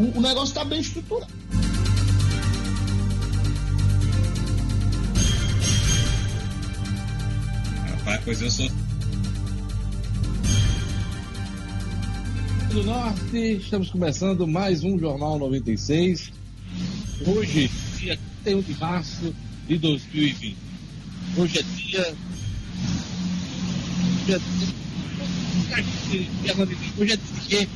O, o negócio está bem estruturado. Rapaz, pois eu sou do Norte, estamos começando mais um Jornal 96. Hoje, dia 31 de março de 2020. Hoje é dia. Dia. Hoje é dia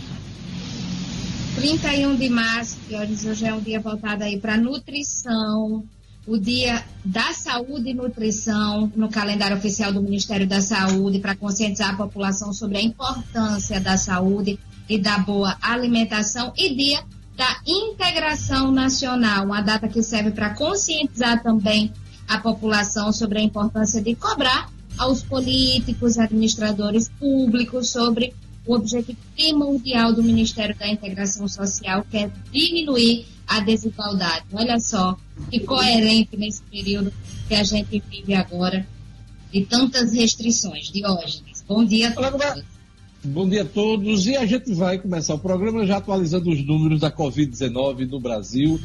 31 de março, que hoje é um dia voltado aí para nutrição, o dia da saúde e nutrição no calendário oficial do Ministério da Saúde para conscientizar a população sobre a importância da saúde e da boa alimentação e dia da integração nacional, uma data que serve para conscientizar também a população sobre a importância de cobrar aos políticos, administradores públicos sobre o objetivo primordial do Ministério da Integração Social, que é diminuir a desigualdade. Olha só que coerente nesse período que a gente vive agora, de tantas restrições. Diógenes, bom dia a todos. Bom dia a todos. E a gente vai começar o programa já atualizando os números da Covid-19 no Brasil,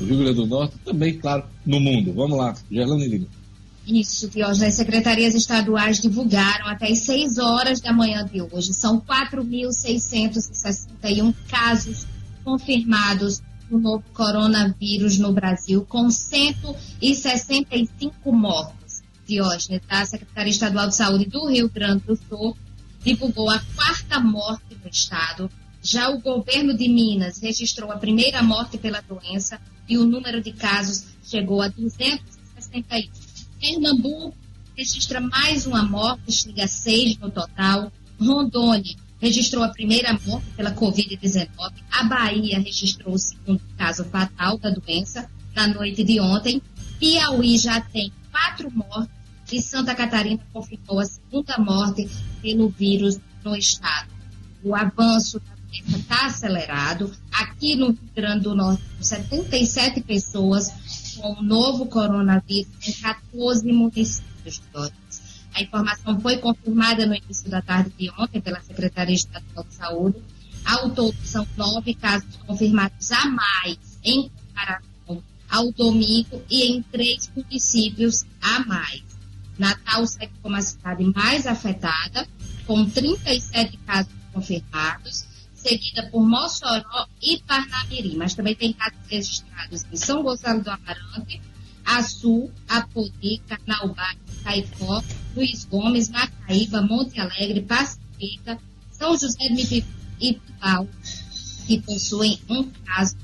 no Rio Grande do Norte, também, claro, no mundo. Vamos lá, Gerlane Lima. Isso, Diógenes. As secretarias estaduais divulgaram até as 6 horas da manhã de hoje. São 4.661 casos confirmados do novo coronavírus no Brasil, com 165 mortes. Diógenes, da Secretaria Estadual de Saúde do Rio Grande do Sul, divulgou a quarta morte no estado. Já o governo de Minas registrou a primeira morte pela doença e o número de casos chegou a 261. Pernambuco registra mais uma morte, chega a seis no total. Rondônia registrou a primeira morte pela Covid-19. A Bahia registrou o segundo caso fatal da doença na noite de ontem. Piauí já tem quatro mortes e Santa Catarina confirmou a segunda morte pelo vírus no estado. O avanço da doença está acelerado. Aqui no Rio Grande do Norte, 77 pessoas com o novo coronavírus em 14 municípios. A informação foi confirmada no início da tarde de ontem pela Secretaria Estadual de Saúde. Ao todo, são nove casos confirmados a mais em comparação ao domingo e em três municípios a mais. Natal segue como a cidade mais afetada, com 37 casos confirmados, seguida por Mossoró e Parnamirim. Mas também tem casos registrados em São Gonçalo do Amarante, Açu, Apodi, Carnaubá, Caicó, Luiz Gomes, Macaíba, Monte Alegre, Pacifica, São José de Mipipi e Tubal, que possuem um caso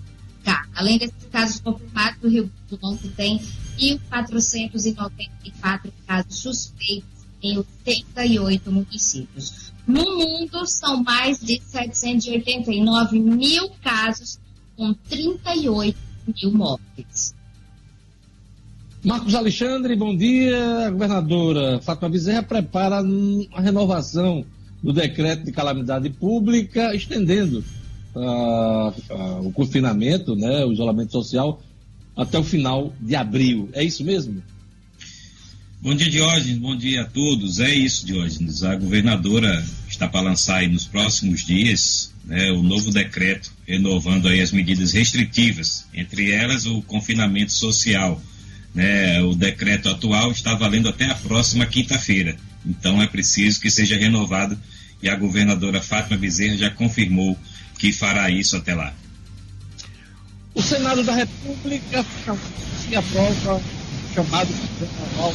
cada. Além desses casos confirmados, o Rio Grande do Norte tem 1.494 casos suspeitos em 88 municípios. No mundo, são mais de 789 mil casos, com 38 mil mortes. Marcos Alexandre, bom dia. A governadora Fátima Bezerra prepara a renovação do decreto de calamidade pública, estendendo uh, uh, o confinamento, né, o isolamento social, até o final de abril. É isso mesmo? Bom dia, Diógenes. Bom dia a todos. É isso, Diógenes. A governadora está para lançar aí nos próximos dias né, o novo decreto renovando aí as medidas restritivas, entre elas o confinamento social. Né, o decreto atual está valendo até a próxima quinta-feira. Então é preciso que seja renovado e a governadora Fátima Bezerra já confirmou que fará isso até lá. O Senado da República se aprova chamado anual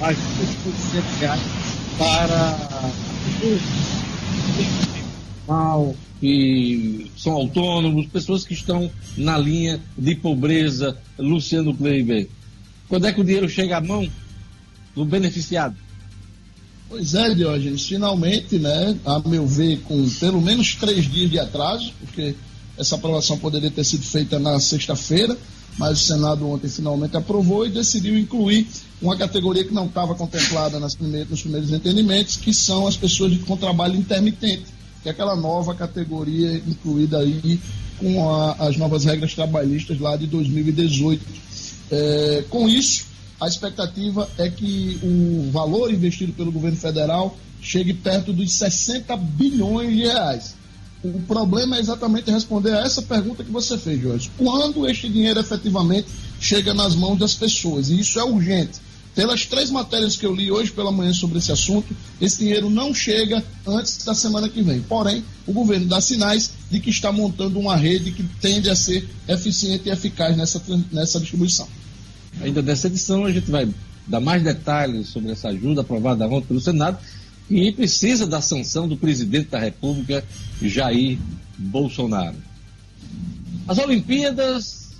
mais de reais para mal que são autônomos, pessoas que estão na linha de pobreza, Luciano Kleiber. Quando é que o dinheiro chega à mão do beneficiado? Pois é, Diógenes, finalmente, né, a meu ver, com pelo menos três dias de atraso, porque essa aprovação poderia ter sido feita na sexta-feira, mas o Senado ontem finalmente aprovou e decidiu incluir uma categoria que não estava contemplada nas primeiras, nos primeiros entendimentos, que são as pessoas com trabalho intermitente, que é aquela nova categoria incluída aí com a, as novas regras trabalhistas lá de 2018. É, com isso, a expectativa é que o valor investido pelo governo federal chegue perto dos 60 bilhões de reais. O problema é exatamente responder a essa pergunta que você fez, Jorge. Quando este dinheiro efetivamente chega nas mãos das pessoas? E isso é urgente. Pelas três matérias que eu li hoje pela manhã sobre esse assunto, esse dinheiro não chega antes da semana que vem. Porém, o governo dá sinais de que está montando uma rede que tende a ser eficiente e eficaz nessa, nessa distribuição. Ainda nessa edição, a gente vai dar mais detalhes sobre essa ajuda aprovada ontem pelo Senado e precisa da sanção do presidente da República, Jair Bolsonaro. As Olimpíadas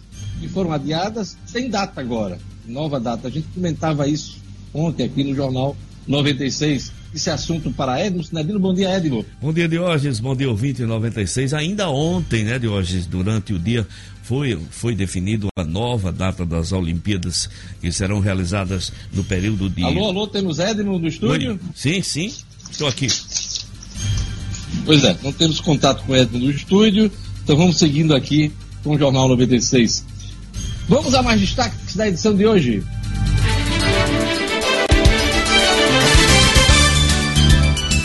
que foram adiadas têm data agora nova data. A gente comentava isso ontem aqui no Jornal 96. Esse assunto para Edmo Sinadino. Bom dia, Edmo. Bom dia, Diógenes. Bom dia, ouvinte 96. Ainda ontem, né, Diógenes, durante o dia, foi, foi definido a nova data das Olimpíadas que serão realizadas no período de. Alô, alô, temos Edmo no estúdio? Sim, sim. Estou aqui. Pois é, não temos contato com Edmo no estúdio, então vamos seguindo aqui com o Jornal 96. Vamos a mais destaques da edição de hoje.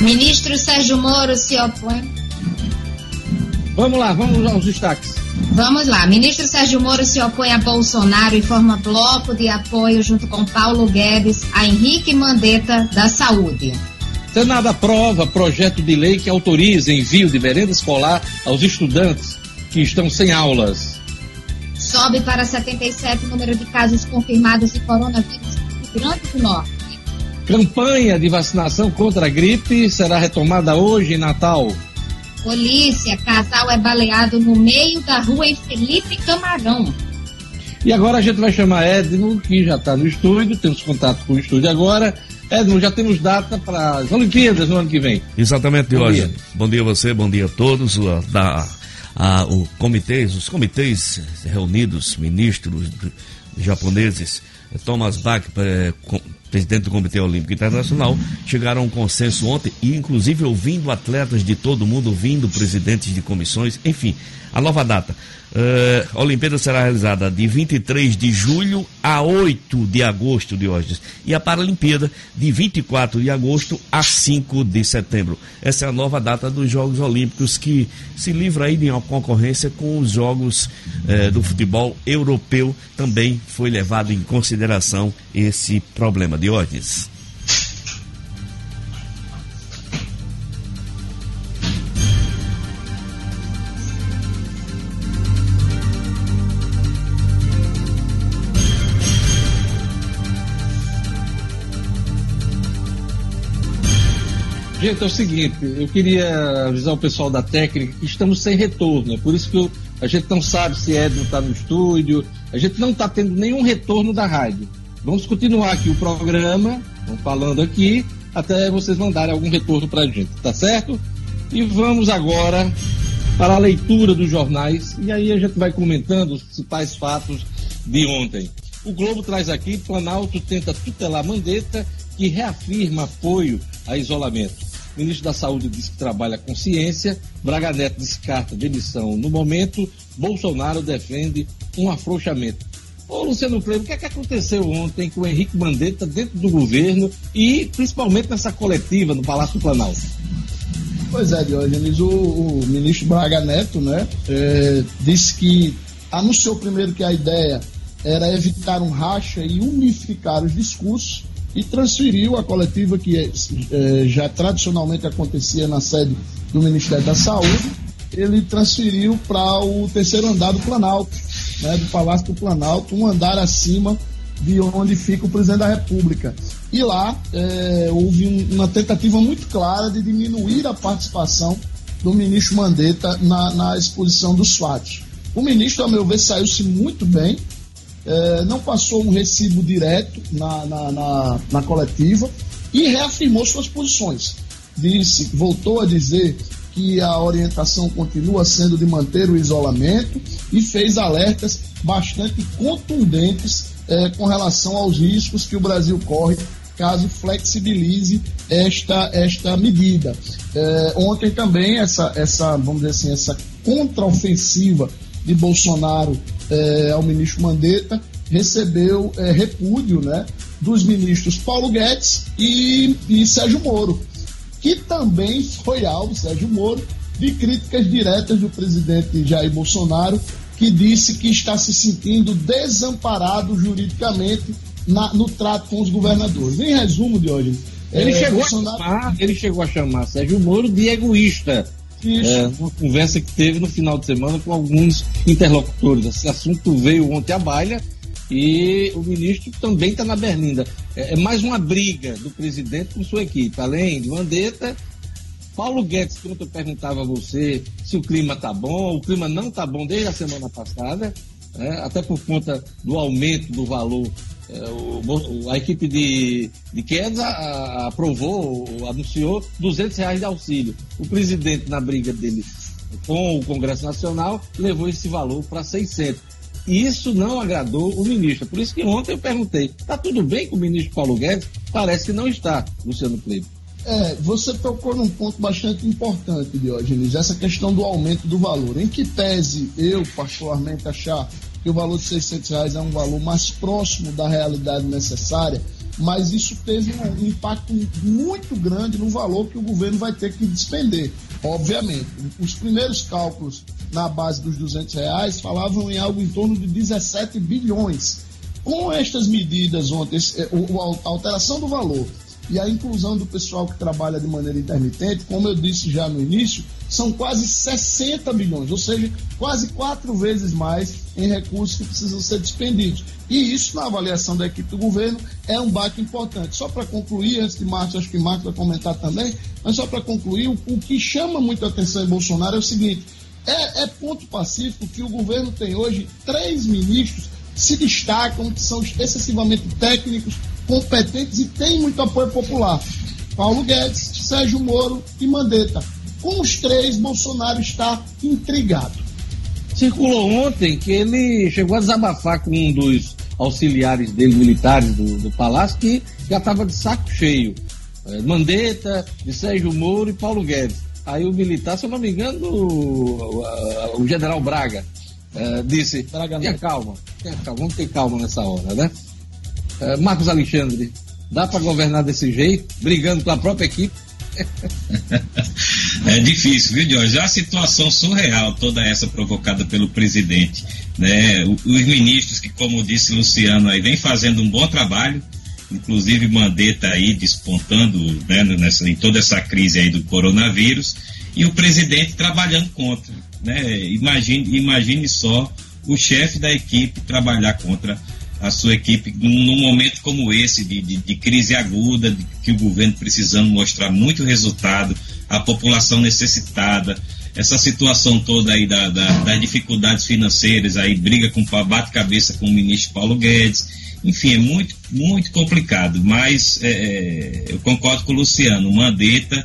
Ministro Sérgio Moro se opõe. Vamos lá, vamos aos destaques. Vamos lá. Ministro Sérgio Moro se opõe a Bolsonaro e forma bloco de apoio junto com Paulo Guedes a Henrique Mandetta da Saúde. Senado aprova projeto de lei que autoriza envio de merenda escolar aos estudantes que estão sem aulas. Sobe para 77 o número de casos confirmados de coronavírus no Rio Grande do Norte. Campanha de vacinação contra a gripe será retomada hoje em Natal. Polícia, casal é baleado no meio da rua em Felipe Camarão. E agora a gente vai chamar Edno, que já está no estúdio, temos contato com o estúdio agora. Edno, já temos data para as Olimpíadas no ano que vem. Exatamente, hoje. Bom dia a você, bom dia a todos da a, o comitês, os comitês reunidos, ministros japoneses, Thomas Bach, é, presidente do Comitê Olímpico Internacional, chegaram a um consenso ontem e, inclusive, ouvindo atletas de todo mundo, ouvindo presidentes de comissões, enfim, a nova data. Uh, a Olimpíada será realizada de 23 de julho a 8 de agosto de hoje. E a Paralimpíada de 24 de agosto a 5 de setembro. Essa é a nova data dos Jogos Olímpicos que se livra aí de uma concorrência com os Jogos uh, do futebol europeu. Também foi levado em consideração esse problema de ordens. Gente, é o seguinte, eu queria avisar o pessoal da técnica que estamos sem retorno, é por isso que eu, a gente não sabe se Edno está no estúdio, a gente não está tendo nenhum retorno da rádio. Vamos continuar aqui o programa, vamos falando aqui, até vocês mandarem algum retorno para a gente, tá certo? E vamos agora para a leitura dos jornais, e aí a gente vai comentando os principais fatos de ontem. O Globo traz aqui, Planalto tenta tutelar Mandetta, que reafirma apoio a isolamento. Ministro da Saúde diz que trabalha com ciência. Braga Neto descarta demissão no momento. Bolsonaro defende um afrouxamento. Ô, Luciano Freire, o que, é que aconteceu ontem com o Henrique Mandetta dentro do governo e principalmente nessa coletiva no Palácio do Planalto? Pois é, Diógenes, o, o ministro Braga Neto né, é, disse que anunciou primeiro que a ideia era evitar um racha e unificar os discursos e transferiu a coletiva que é, já tradicionalmente acontecia na sede do Ministério da Saúde, ele transferiu para o terceiro andar do Planalto, né, do Palácio do Planalto, um andar acima de onde fica o presidente da República. E lá é, houve um, uma tentativa muito clara de diminuir a participação do ministro Mandetta na, na exposição dos fatos. O ministro, a meu ver, saiu-se muito bem, é, não passou um recibo direto na, na, na, na coletiva e reafirmou suas posições. Disse, voltou a dizer que a orientação continua sendo de manter o isolamento e fez alertas bastante contundentes é, com relação aos riscos que o Brasil corre caso flexibilize esta, esta medida. É, ontem também essa, essa, vamos dizer assim, essa contraofensiva de Bolsonaro é, ao ministro Mandetta, recebeu é, repúdio né, dos ministros Paulo Guedes e, e Sérgio Moro, que também foi alvo, Sérgio Moro, de críticas diretas do presidente Jair Bolsonaro, que disse que está se sentindo desamparado juridicamente na, no trato com os governadores. Em resumo, de hoje, ele, é, chegou Bolsonaro... a chamar, ele chegou a chamar Sérgio Moro de egoísta. É, uma conversa que teve no final de semana com alguns interlocutores. Esse assunto veio ontem à baila e o ministro também está na berlinda. É, é, mais uma briga do presidente com sua equipe. Além de Mandetta, Paulo Guedes, quando eu perguntava a você se o clima está bom, o clima não está bom desde a semana passada, né, até por conta do aumento do valor o, a equipe de, de aprovou, anunciou 200 reais de auxílio. O presidente, na briga dele com o Congresso Nacional, levou esse valor para 600. E isso não agradou o ministro. Por isso que ontem eu perguntei: está tudo bem com o ministro Paulo Guedes? Parece que não está, Luciano Kleber. É, você tocou num ponto bastante importante, Diógenes, essa questão do aumento do valor. Em que pese eu, particularmente, achar que o valor de 600 reais é um valor mais próximo da realidade necessária, mas isso teve um impacto muito grande no valor que o governo vai ter que despender. Obviamente, os primeiros cálculos na base dos 200 reais falavam em algo em torno de 17 bilhões. Com estas medidas ontem, a alteração do valor e a inclusão do pessoal que trabalha de maneira intermitente, como eu disse já no início, são quase 60 bilhões, ou seja, quase quatro vezes mais em recursos que precisam ser despendidos. E isso, na avaliação da equipe do governo, é um baque importante. Só para concluir, antes de Marcos, acho que Marcos vai comentar também, mas só para concluir, o, que chama muita atenção em Bolsonaro é o seguinte: é, é ponto pacífico que o governo tem hoje três ministros que se destacam, que são excessivamente técnicos, competentes e têm muito apoio popular. Paulo Guedes, Sérgio Moro e Mandetta. Com os três, Bolsonaro está intrigado. Circulou ontem que ele chegou a desabafar com um dos auxiliares dele, militares do, do Palácio, que já estava de saco cheio. É, Mandetta, de Sérgio Moro e Paulo Guedes. Aí o militar, se eu não me engano, o, o, o general Braga, é, disse: tenha calma, tenha calma, vamos ter calma nessa hora, né? É, Marcos Alexandre, dá para governar desse jeito, brigando com a própria equipe? é difícil, viu, Jorge? É a situação surreal, toda essa provocada pelo presidente. Né? Os ministros que, como disse Luciano, aí vem fazendo um bom trabalho, inclusive Mandetta aí despontando né, nessa, em toda essa crise aí do coronavírus, e o presidente trabalhando contra. Né? Imagine, imagine só o chefe da equipe trabalhar contra a sua equipe num, momento como esse, de, de, de crise aguda, de, que o governo precisando mostrar muito resultado, a população necessitada, essa situação toda aí da, da, das dificuldades financeiras, aí briga com bate cabeça com o ministro Paulo Guedes, enfim, é muito, muito complicado, mas é, é eu concordo com o Luciano, Mandetta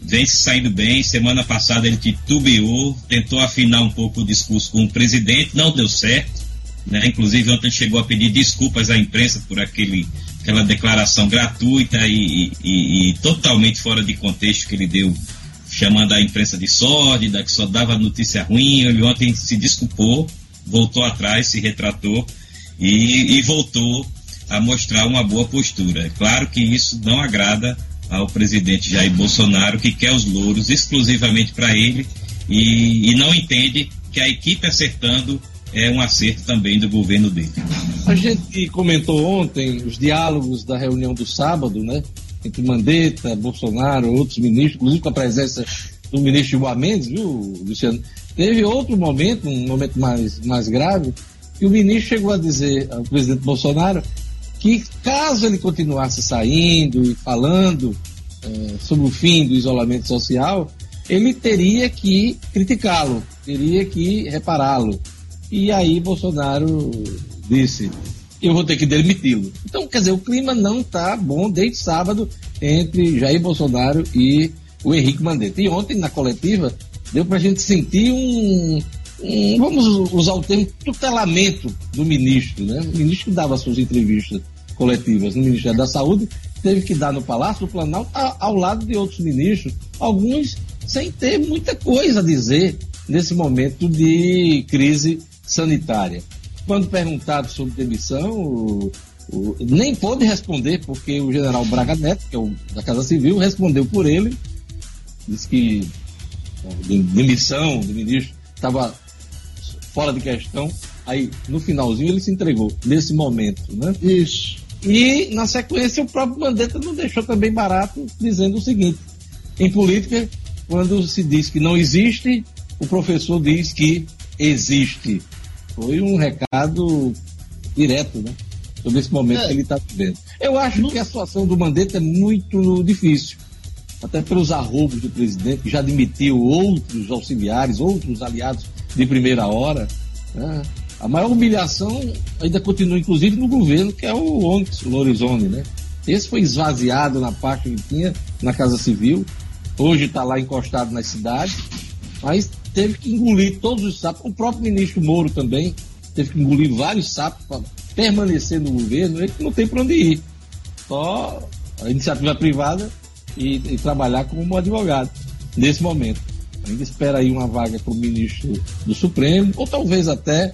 vem se saindo bem, semana passada ele titubeou, tentou afinar um pouco o discurso com o presidente, não deu certo, né? Inclusive, ontem chegou a pedir desculpas à imprensa por aquele, aquela declaração gratuita e, e, e totalmente fora de contexto que ele deu, chamando a imprensa de sórdida, que só dava notícia ruim. Ele ontem se desculpou, voltou atrás, se retratou e, e voltou a mostrar uma boa postura. É claro que isso não agrada ao presidente Jair Bolsonaro, que quer os louros exclusivamente para ele e, e, não entende que a equipe acertando é um acerto também do governo dele. A gente comentou ontem os diálogos da reunião do sábado, né? Entre Mandetta, Bolsonaro, outros ministros, inclusive com a presença do ministro Gilmar Mendes, viu, Luciano? Teve outro momento, um momento mais, mais grave, que o ministro chegou a dizer ao presidente Bolsonaro que caso ele continuasse saindo e falando é, sobre o fim do isolamento social, ele teria que criticá-lo, teria que repará-lo. E aí Bolsonaro disse: eu vou ter que demiti-lo. Então, quer dizer, o clima não está bom desde sábado entre Jair Bolsonaro e o Henrique Mandetta. E ontem, na coletiva, deu para a gente sentir um, um, vamos usar o termo, tutelamento do ministro. Né? O ministro dava suas entrevistas coletivas no Ministério da Saúde teve que dar no Palácio do Planalto ao lado de outros ministros, alguns sem ter muita coisa a dizer nesse momento de crise sanitária. Quando perguntado sobre demissão, o, o, nem pôde responder, porque o general Braga Neto, que é o da Casa Civil, respondeu por ele, disse que de demissão do ministro, estava fora de questão. Aí, no finalzinho, ele se entregou, nesse momento, né? Isso. E, na sequência, o próprio Mandetta não deixou também barato, dizendo o seguinte: em política, quando se diz que não existe, o professor diz que existe. Foi um recado direto, né? Sobre esse momento é. que ele está vivendo. Eu acho que a situação do Mandetta é muito difícil. Até pelos arrobos do presidente, que já demitiu outros auxiliares, outros aliados de primeira hora. Né? A maior humilhação ainda continua, inclusive, no governo, que é o Onix Lorizone, né? Esse foi esvaziado na parte que tinha na Casa Civil, hoje está lá encostado nas cidades, mas teve que engolir todos os sapos. O próprio ministro Moro também teve que engolir vários sapos para permanecer no governo, ele não tem para onde ir. Só a iniciativa privada e, e trabalhar como advogado nesse momento. Ainda espera aí uma vaga para o ministro do Supremo, ou talvez até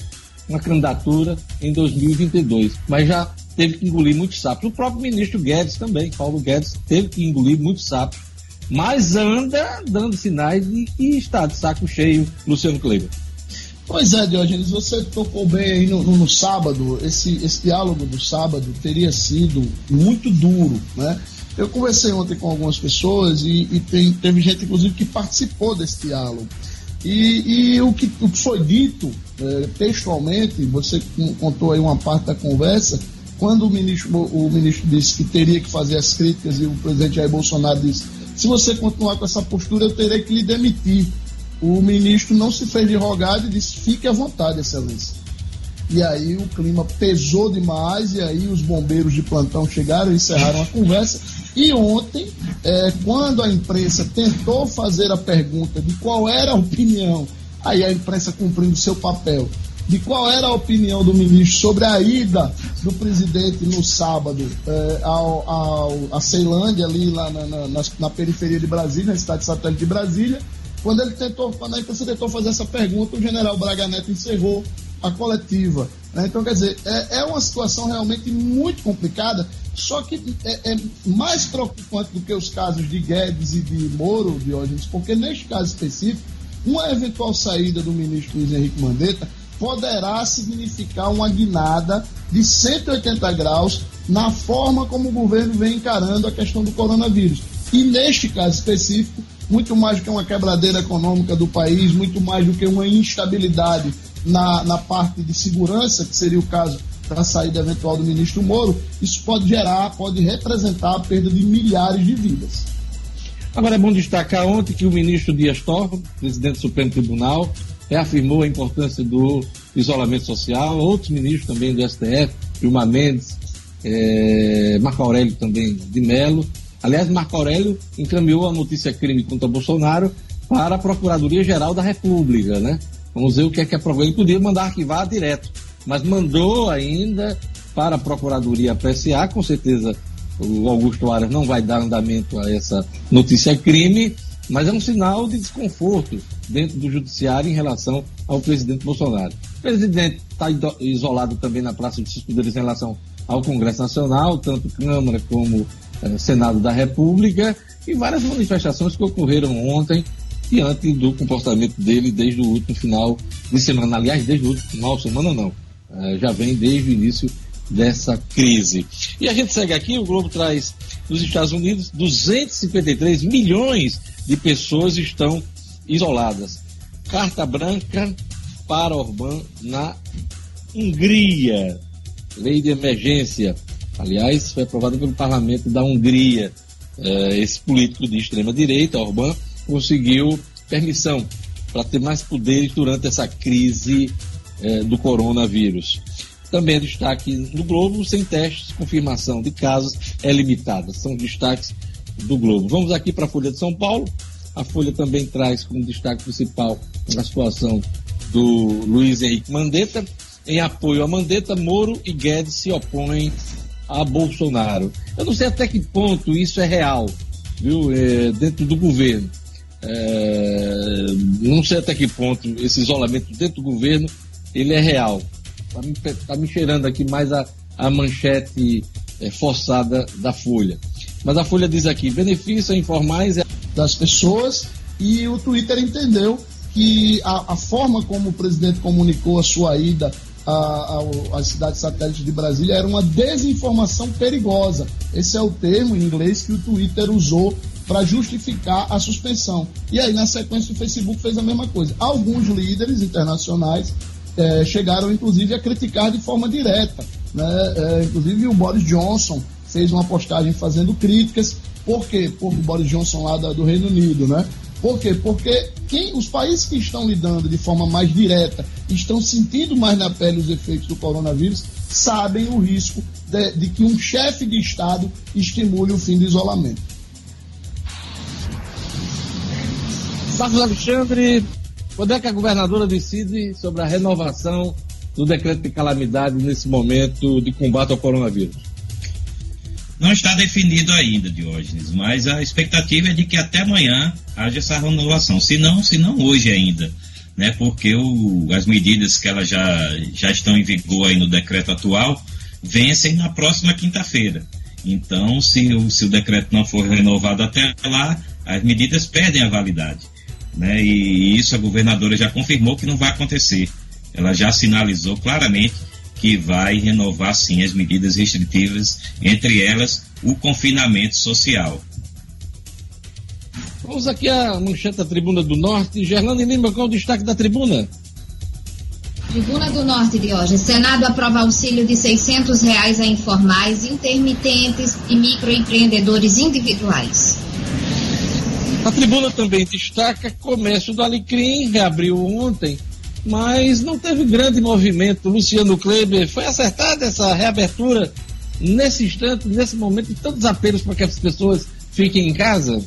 uma candidatura em 2022, mas já teve que engolir muitos sapos. O próprio ministro Guedes também, Paulo Guedes, teve que engolir muitos sapos, mas anda dando sinais de que está de saco cheio Luciano Kleber. Pois é, Diogenes, você tocou bem aí no, no, no, sábado, esse, esse diálogo do sábado teria sido muito duro, né? Eu conversei ontem com algumas pessoas e, e tem, teve gente, inclusive, que participou desse diálogo. E, e o, que, o que foi dito é, textualmente, você contou aí uma parte da conversa, quando o ministro, o ministro disse que teria que fazer as críticas e o presidente Jair Bolsonaro disse: se você continuar com essa postura, eu terei que lhe demitir. O ministro não se fez de rogado e disse: fique à vontade, excelência. E aí o clima pesou demais, e aí os bombeiros de plantão chegaram e encerraram a conversa. E ontem, é, quando a imprensa tentou fazer a pergunta de qual era a opinião, aí a imprensa cumprindo seu papel, de qual era a opinião do ministro sobre a ida do presidente no sábado é, ao, ao, a Ceilândia, ali lá na, na, na, na periferia de Brasília, na cidade satélite de Brasília, quando ele tentou, quando a imprensa tentou fazer essa pergunta, o general Braga Neto encerrou a coletiva. Né? Então, quer dizer, é, é, uma situação realmente muito complicada, só que é, é, mais preocupante do que os casos de Guedes e de Moro, Diógenes, porque neste caso específico, uma eventual saída do ministro Luiz Henrique Mandetta poderá significar uma guinada de 180 graus na forma como o governo vem encarando a questão do coronavírus. E neste caso específico, muito mais do que uma quebradeira econômica do país, muito mais do que uma instabilidade na, na parte de segurança, que seria o caso da saída eventual do ministro Moro, isso pode gerar, pode representar a perda de milhares de vidas. Agora é bom destacar ontem que o ministro Dias Toffoli, presidente do Supremo Tribunal, reafirmou a importância do isolamento social, outros ministros também do STF, Gilmar Mendes, é, Marco Aurélio também de Mello. Aliás, Marco Aurélio encaminhou a notícia crime contra Bolsonaro para a Procuradoria-Geral da República, né? Vamos ver o que é que aprovou. Ele podia mandar arquivar direto, mas mandou ainda para a Procuradoria PSA, com certeza o Augusto Aras não vai dar andamento a essa notícia crime, mas é um sinal de desconforto dentro do judiciário em relação ao presidente Bolsonaro. O presidente está isolado também na Praça de Poderes em relação ao Congresso Nacional, tanto Câmara como eh, Senado da República, e várias manifestações que ocorreram ontem diante do comportamento dele desde o último final de semana. Aliás, desde o último final de semana, não. Uh, já vem desde o início dessa crise. E a gente segue aqui, o Globo traz nos Estados Unidos 253 milhões de pessoas estão isoladas. Carta branca para Orbán na Hungria. Lei de emergência. Aliás, foi aprovada pelo parlamento da Hungria. Uh, esse político de extrema direita, Orbán, conseguiu permissão para ter mais poderes durante essa crise eh, do coronavírus. Também é destaque no Globo, sem testes, confirmação de casos é limitada. São destaques do Globo. Vamos aqui para a Folha de São Paulo. A Folha também traz como destaque principal a situação do Luiz Henrique Mandetta. Em apoio a Mandetta, Moro e Guedes se opõem a Bolsonaro. Eu não sei até que ponto isso é real, viu, é, dentro do governo. É, não sei até que ponto esse isolamento dentro do governo ele é real. Está me, tá me cheirando aqui mais a, a manchete é, forçada da Folha. Mas a Folha diz aqui: benefício informais das pessoas e o Twitter entendeu que a, a forma como o presidente comunicou a sua ida à cidade satélite de Brasília era uma desinformação perigosa. Esse é o termo em inglês que o Twitter usou para justificar a suspensão. E aí, na sequência, o Facebook fez a mesma coisa. Alguns líderes internacionais é, chegaram, inclusive, a criticar de forma direta. Né? É, inclusive, o Boris Johnson fez uma postagem fazendo críticas. Por quê? Por o Boris Johnson lá da, do Reino Unido, né? Por quê? Porque quem, os países que estão lidando de forma mais direta, estão sentindo mais na pele os efeitos do coronavírus, sabem o risco de, de que um chefe de Estado estimule o fim do isolamento. Marcos Alexandre, quando é que a governadora decide sobre a renovação do decreto de calamidade nesse momento de combate ao coronavírus? Não está definido ainda, Diógenes, mas a expectativa é de que até amanhã haja essa renovação. Se não, se não hoje ainda, né? Porque o, as medidas que elas já, já estão em vigor aí no decreto atual vencem na próxima quinta-feira. Então, se o, se o decreto não for renovado até lá, as medidas perdem a validade né? E isso a governadora já confirmou que não vai acontecer. Ela já sinalizou claramente que vai renovar sim as medidas restritivas, entre elas o confinamento social. Vamos aqui à manchete da Tribuna do Norte. Gerlane Lima, qual o destaque da tribuna? Tribuna do Norte de hoje. Senado aprova auxílio de 600 reais a informais, intermitentes e microempreendedores individuais. A tribuna também destaca comércio do Alecrim, reabriu ontem, mas não teve grande movimento. Luciano Kleber, foi acertada essa reabertura nesse instante, nesse momento, de tantos apelos para que as pessoas fiquem em casa?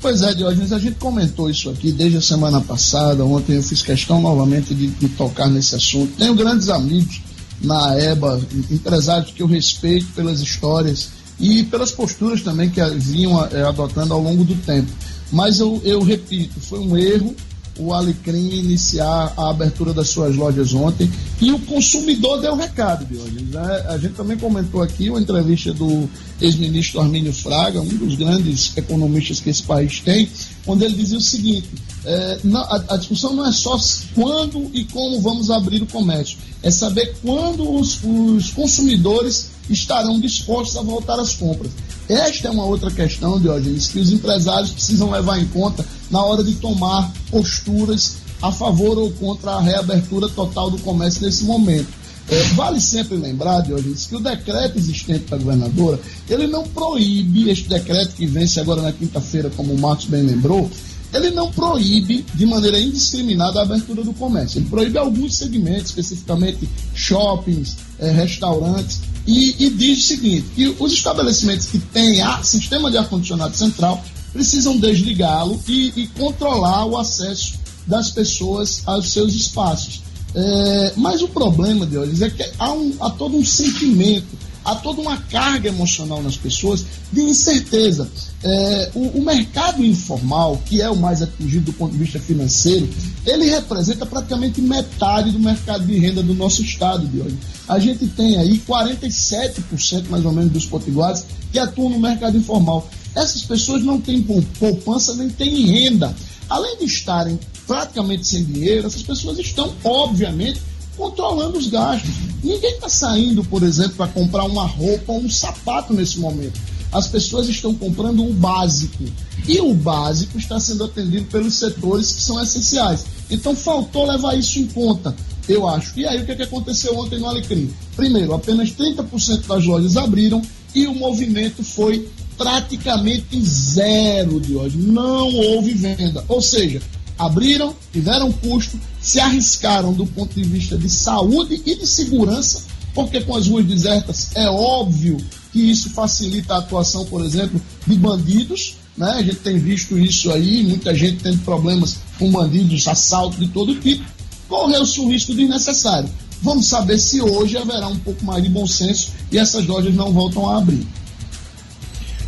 Pois é, Diógenes, a gente comentou isso aqui desde a semana passada. Ontem eu fiz questão novamente de, de tocar nesse assunto. Tenho grandes amigos na EBA, empresários que eu respeito pelas histórias e pelas posturas também que vinham é, adotando ao longo do tempo. Mas eu, eu repito, foi um erro o Alecrim iniciar a abertura das suas lojas ontem e o consumidor deu recado de hoje. Né? A gente também comentou aqui uma entrevista do ex-ministro Armínio Fraga, um dos grandes economistas que esse país tem, onde ele dizia o seguinte: é, não, a, a, discussão não é só quando e como vamos abrir o comércio, é saber quando os, os consumidores estarão dispostos a voltar às compras. Esta é uma outra questão, Diógenes, que os empresários precisam levar em conta na hora de tomar posturas a favor ou contra a reabertura total do comércio nesse momento. É, vale sempre lembrar, Diógenes, que o decreto existente da governadora, ele não proíbe, este decreto que vence agora na quinta-feira, como o Marcos bem lembrou, ele não proíbe de maneira indiscriminada a abertura do comércio. Ele proíbe alguns segmentos, especificamente shoppings, é, restaurantes, e, e, diz o seguinte: que os estabelecimentos que têm ar, sistema de ar-condicionado central precisam desligá-lo e, e, controlar o acesso das pessoas aos seus espaços. É, mas o problema de hoje é que há, um, há todo um sentimento, há toda uma carga emocional nas pessoas de incerteza. É, o, o, mercado informal, que é o mais atingido do ponto de vista financeiro, ele representa praticamente metade do mercado de renda do nosso estado de hoje. A gente tem aí 47% mais ou menos dos potiguares que atuam no mercado informal. Essas pessoas não têm poupança nem têm renda. Além de estarem praticamente sem dinheiro, essas pessoas estão, obviamente, controlando os gastos. Ninguém está saindo, por exemplo, para comprar uma roupa ou um sapato nesse momento as pessoas estão comprando o básico. E o básico está sendo atendido pelos setores que são essenciais. Então faltou levar isso em conta, eu acho. E aí o que, é que aconteceu ontem no Alecrim? Primeiro, apenas 30% das lojas abriram e o movimento foi praticamente zero de hoje. Não houve venda. Ou seja, abriram, tiveram custo, se arriscaram do ponto de vista de saúde e de segurança, porque com as ruas desertas é óbvio que isso facilita a atuação, por exemplo, de bandidos. Né? A gente tem visto isso aí, muita gente tendo problemas com bandidos, assalto de todo tipo. Correu-se um risco desnecessário. Vamos saber se hoje haverá um pouco mais de bom senso e essas lojas não voltam a abrir.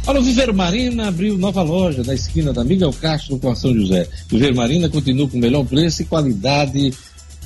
Olha, o Viveiro Marina abriu nova loja na esquina da Miguel Castro com a São José. Viveiro Marina continua com melhor preço e qualidade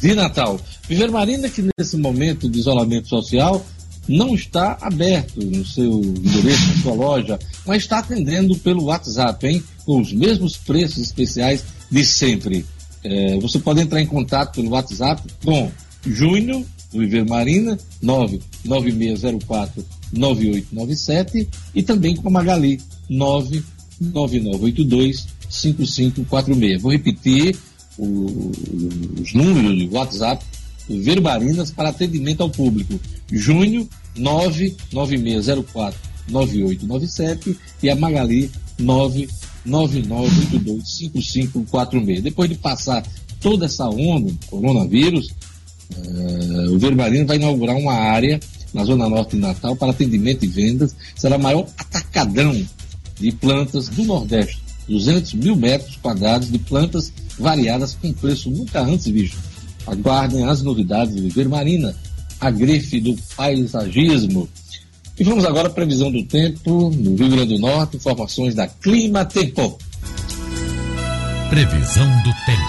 de Natal. Viveiro Marina que nesse momento de isolamento social não está aberto no seu endereço, na sua loja, mas está atendendo pelo WhatsApp, hein? Com os mesmos preços especiais de sempre. É, você pode entrar em contato pelo WhatsApp com Júnior, Viver Marina, 99604 9897 e também com a Magali, 99982 5546. Vou repetir o, os números de WhatsApp do Verbarinas para atendimento ao público. Júnior 99604 9897 e a Magali 999825546. Depois de passar toda essa onda do coronavírus, uh, o Verbarino vai inaugurar uma área na Zona Norte de Natal para atendimento e vendas. Será o maior atacadão de plantas do Nordeste. 200 mil metros quadrados de plantas variadas com preço nunca antes visto. Aguardem as novidades do Viver Marina, a grife do paisagismo. E vamos agora à previsão do tempo no Rio Grande do Norte, informações da Clima Tempo. Previsão do tempo.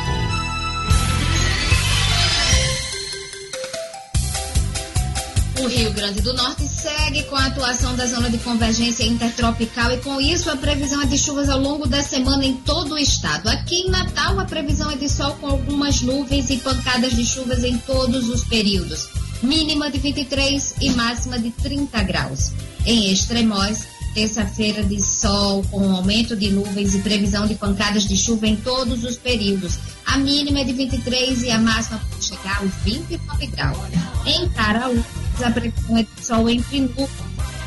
O Rio Grande do Norte segue com a atuação da zona de convergência intertropical e com isso a previsão é de chuvas ao longo da semana em todo o estado. Aqui em Natal a previsão é de sol com algumas nuvens e pancadas de chuvas em todos os períodos. Mínima de 23 e máxima de 30 graus. Em Extremóis, terça-feira de sol com aumento de nuvens e previsão de pancadas de chuva em todos os períodos. A mínima é de 23 e a máxima pode chegar aos 29 graus. Em Caraú, a previsão é de sol entre nuvens.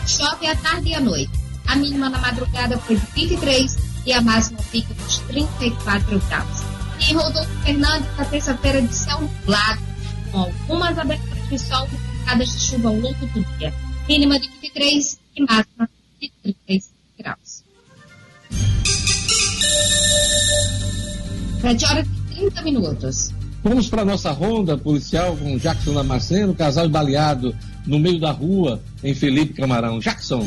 Chove à tarde e à noite. A mínima na madrugada foi de 23 e a máxima fica nos 34 graus. Em Rodolfo Fernandes, a terça-feira de céu nublado, com algumas aberturas de sol e pancadas de chuva ao longo do dia. Mínima de 23 e máxima de 35 graus. 7 horas e 30 minutos. Vamos para nossa ronda policial com Jackson Damasceno, casal baleado no meio da rua em Felipe Camarão. Jackson.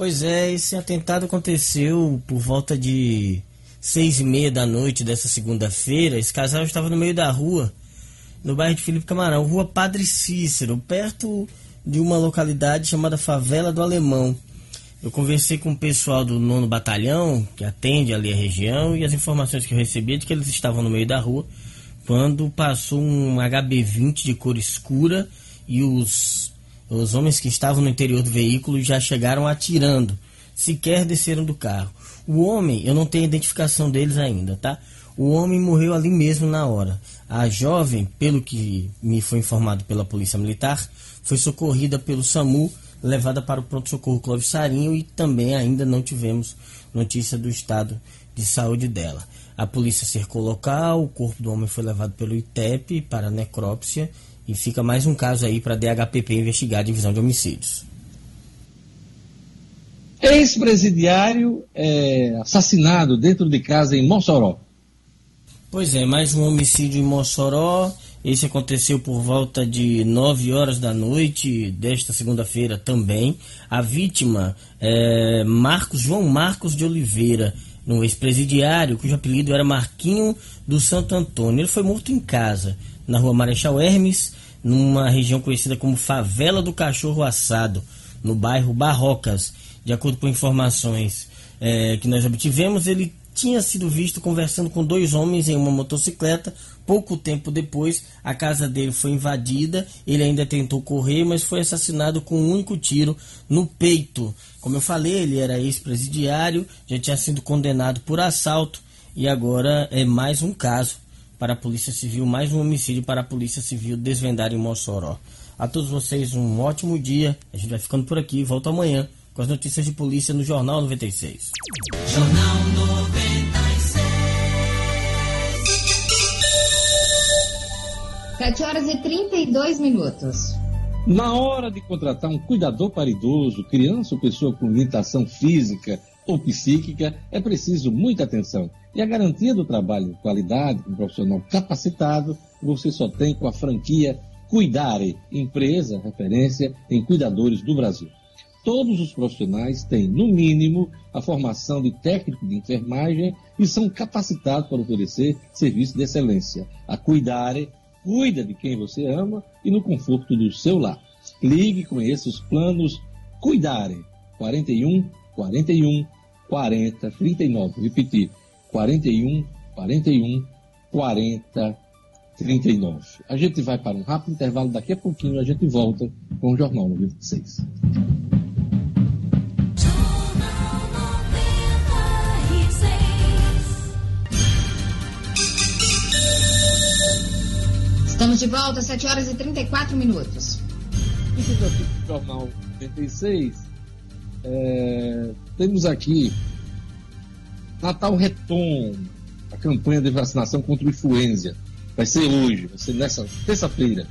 Pois é, esse atentado aconteceu por volta de seis e meia da noite dessa segunda-feira. Esse casal estava no meio da rua, no bairro de Felipe Camarão, rua Padre Cícero, perto de uma localidade chamada Favela do Alemão. Eu conversei com o pessoal do nono batalhão, que atende ali a região, e as informações que eu recebi é de que eles estavam no meio da rua quando passou um HB20 de cor escura e os os homens que estavam no interior do veículo já chegaram atirando, sequer desceram do carro. O homem, eu não tenho identificação deles ainda, tá? O homem morreu ali mesmo na hora. A jovem, pelo que me foi informado pela Polícia Militar, foi socorrida pelo SAMU, levada para o pronto-socorro Clóvis Sarinho e também ainda não tivemos notícia do estado de saúde dela. A polícia cercou o local, o corpo do homem foi levado pelo ITEP para necrópsia e fica mais um caso aí para a DHPP investigar a divisão de homicídios. Ex-presidiário é, assassinado dentro de casa em Mossoró. Pois é, mais um homicídio em Mossoró. Esse aconteceu por volta de 9 horas da noite desta segunda-feira também. A vítima é Marcos João Marcos de Oliveira, um ex-presidiário cujo apelido era Marquinho do Santo Antônio. Ele foi morto em casa, na rua Marechal Hermes, numa região conhecida como Favela do Cachorro Assado, no bairro Barrocas. De acordo com informações é, que nós obtivemos, ele tinha sido visto conversando com dois homens em uma motocicleta. Pouco tempo depois, a casa dele foi invadida. Ele ainda tentou correr, mas foi assassinado com um único tiro no peito. Como eu falei, ele era ex-presidiário, já tinha sido condenado por assalto e agora é mais um caso para a Polícia Civil, mais um homicídio para a Polícia Civil desvendar em Mossoró. A todos vocês um ótimo dia. A gente vai ficando por aqui. Volta amanhã com as notícias de polícia no Jornal 96. Jornal 96. 7 horas e 32 minutos. Na hora de contratar um cuidador para idoso, criança ou pessoa com limitação física ou psíquica, é preciso muita atenção. E a garantia do trabalho de qualidade, com um profissional capacitado, você só tem com a franquia Cuidare, empresa referência em cuidadores do Brasil. Todos os profissionais têm, no mínimo, a formação de técnico de enfermagem e são capacitados para oferecer serviço de excelência. A Cuidare cuida de quem você ama e no conforto do seu lar. Ligue, conheça os planos Cuidare 41 41 40 39. Repetir, 41 41 40 39. A gente vai para um rápido intervalo, daqui a pouquinho a gente volta com o Jornal 96. Estamos de volta, 7 horas e 34 minutos. Isso aqui do Jornal 96. É, temos aqui Natal Retoma, a campanha de vacinação contra o influenza. Vai ser hoje, vai ser nessa terça-feira.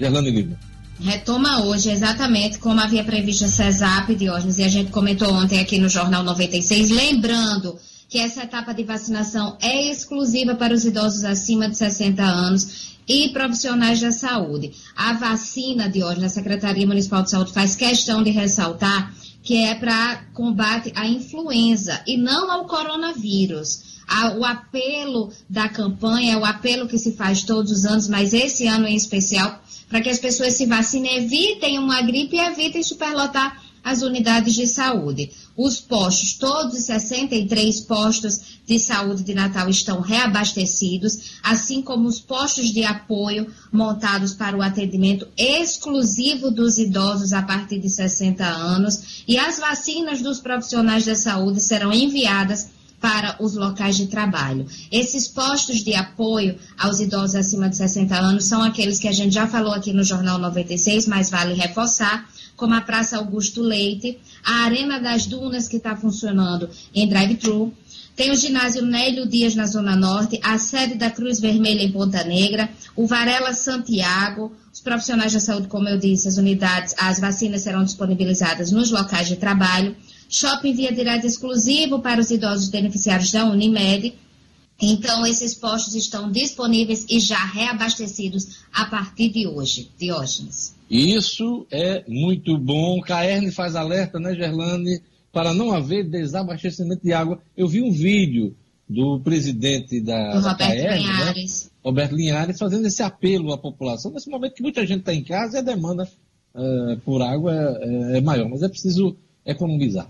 Gerlane Lima. Retoma hoje, exatamente como havia previsto a CESAP, Diógenes, e a gente comentou ontem aqui no Jornal 96. Lembrando que essa etapa de vacinação é exclusiva para os idosos acima de 60 anos e profissionais da saúde. A vacina, Diógenes, a Secretaria Municipal de Saúde faz questão de ressaltar que é para combate à influenza e não ao coronavírus. O apelo da campanha, o apelo que se faz todos os anos, mas esse ano em especial, para que as pessoas se vacinem, evitem uma gripe e evitem superlotar as unidades de saúde. Os postos, todos os 63 postos de saúde de Natal estão reabastecidos, assim como os postos de apoio montados para o atendimento exclusivo dos idosos a partir de 60 anos. E as vacinas dos profissionais da saúde serão enviadas para os locais de trabalho. Esses postos de apoio aos idosos acima de 60 anos são aqueles que a gente já falou aqui no Jornal 96, mas vale reforçar, como a Praça Augusto Leite, a Arena das Dunas, que está funcionando em drive-thru, tem o ginásio Nélio Dias na Zona Norte, a sede da Cruz Vermelha em Ponta Negra, o Varela Santiago, os profissionais da saúde, como eu disse, as unidades, as vacinas serão disponibilizadas nos locais de trabalho. Shopping via direto exclusivo para os idosos beneficiários da Unimed. Então, esses postos estão disponíveis e já reabastecidos a partir de hoje, Diógenes. Isso é muito bom. Caerne faz alerta, né, Gerlane, para não haver desabastecimento de água. Eu vi um vídeo do presidente da, Do da Roberto Caerne, né, Linhares. Roberto Linhares, fazendo esse apelo à população. Nesse momento que muita gente está em casa e a demanda eh, por água é, é maior, mas é preciso economizar.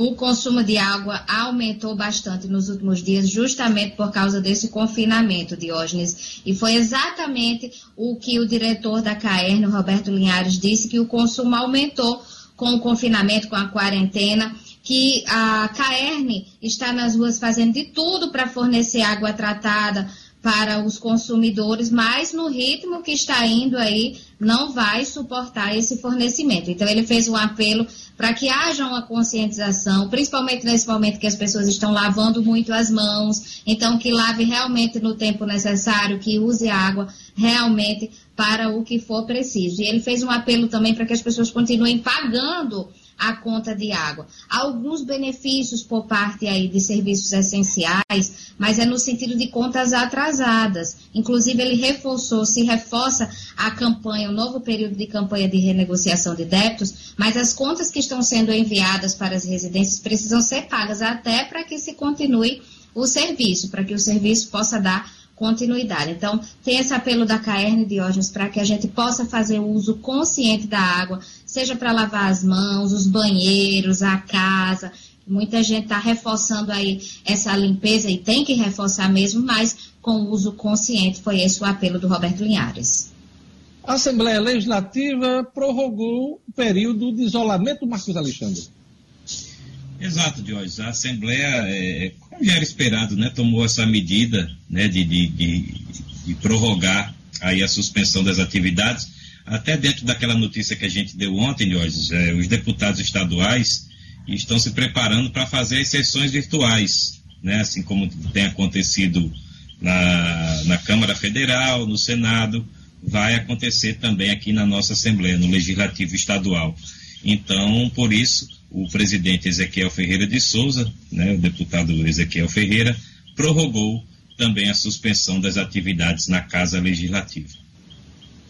O consumo de água aumentou bastante nos últimos dias, justamente por causa desse confinamento, Diógenes. E foi exatamente o que o diretor da CAERN, Roberto Linhares, disse, que o consumo aumentou com o confinamento, com a quarentena, que a CAERN está nas ruas fazendo de tudo para fornecer água tratada para os consumidores, mas no ritmo que está indo aí, não vai suportar esse fornecimento. Então, ele fez um apelo para que haja uma conscientização, principalmente nesse momento que as pessoas estão lavando muito as mãos, então que lave realmente no tempo necessário, que use água realmente para o que for preciso. E ele fez um apelo também para que as pessoas continuem pagando a conta de água. Há alguns benefícios por parte aí de serviços essenciais, mas é no sentido de contas atrasadas. Inclusive, ele reforçou, se reforça a campanha, o novo período de campanha de renegociação de débitos, mas as contas que estão sendo enviadas para as residências precisam ser pagas até para que se continue o serviço, para que o serviço possa dar continuidade. Então, tem esse apelo da Caerne Diógenes para que a gente possa fazer o uso consciente da água, seja para lavar as mãos, os banheiros, a casa. Muita gente está reforçando aí essa limpeza e tem que reforçar mesmo, mas com o uso consciente. Foi esse o apelo do Roberto Linhares. A Assembleia Legislativa prorrogou o período de isolamento, Marcos Alexandre. Exato, Diógenes. A Assembleia, é, como já era esperado, né, tomou essa medida né, de, de, de, de prorrogar aí a suspensão das atividades. Até dentro daquela notícia que a gente deu ontem, Diógenes, é, os deputados estaduais estão se preparando para fazer as sessões virtuais, né, assim como tem acontecido na, na Câmara Federal, no Senado. vai acontecer também aqui na nossa Assembleia, no Legislativo Estadual. Então, por isso, o presidente Ezequiel Ferreira de Souza, né, o deputado Ezequiel Ferreira, prorrogou também a suspensão das atividades na Casa Legislativa.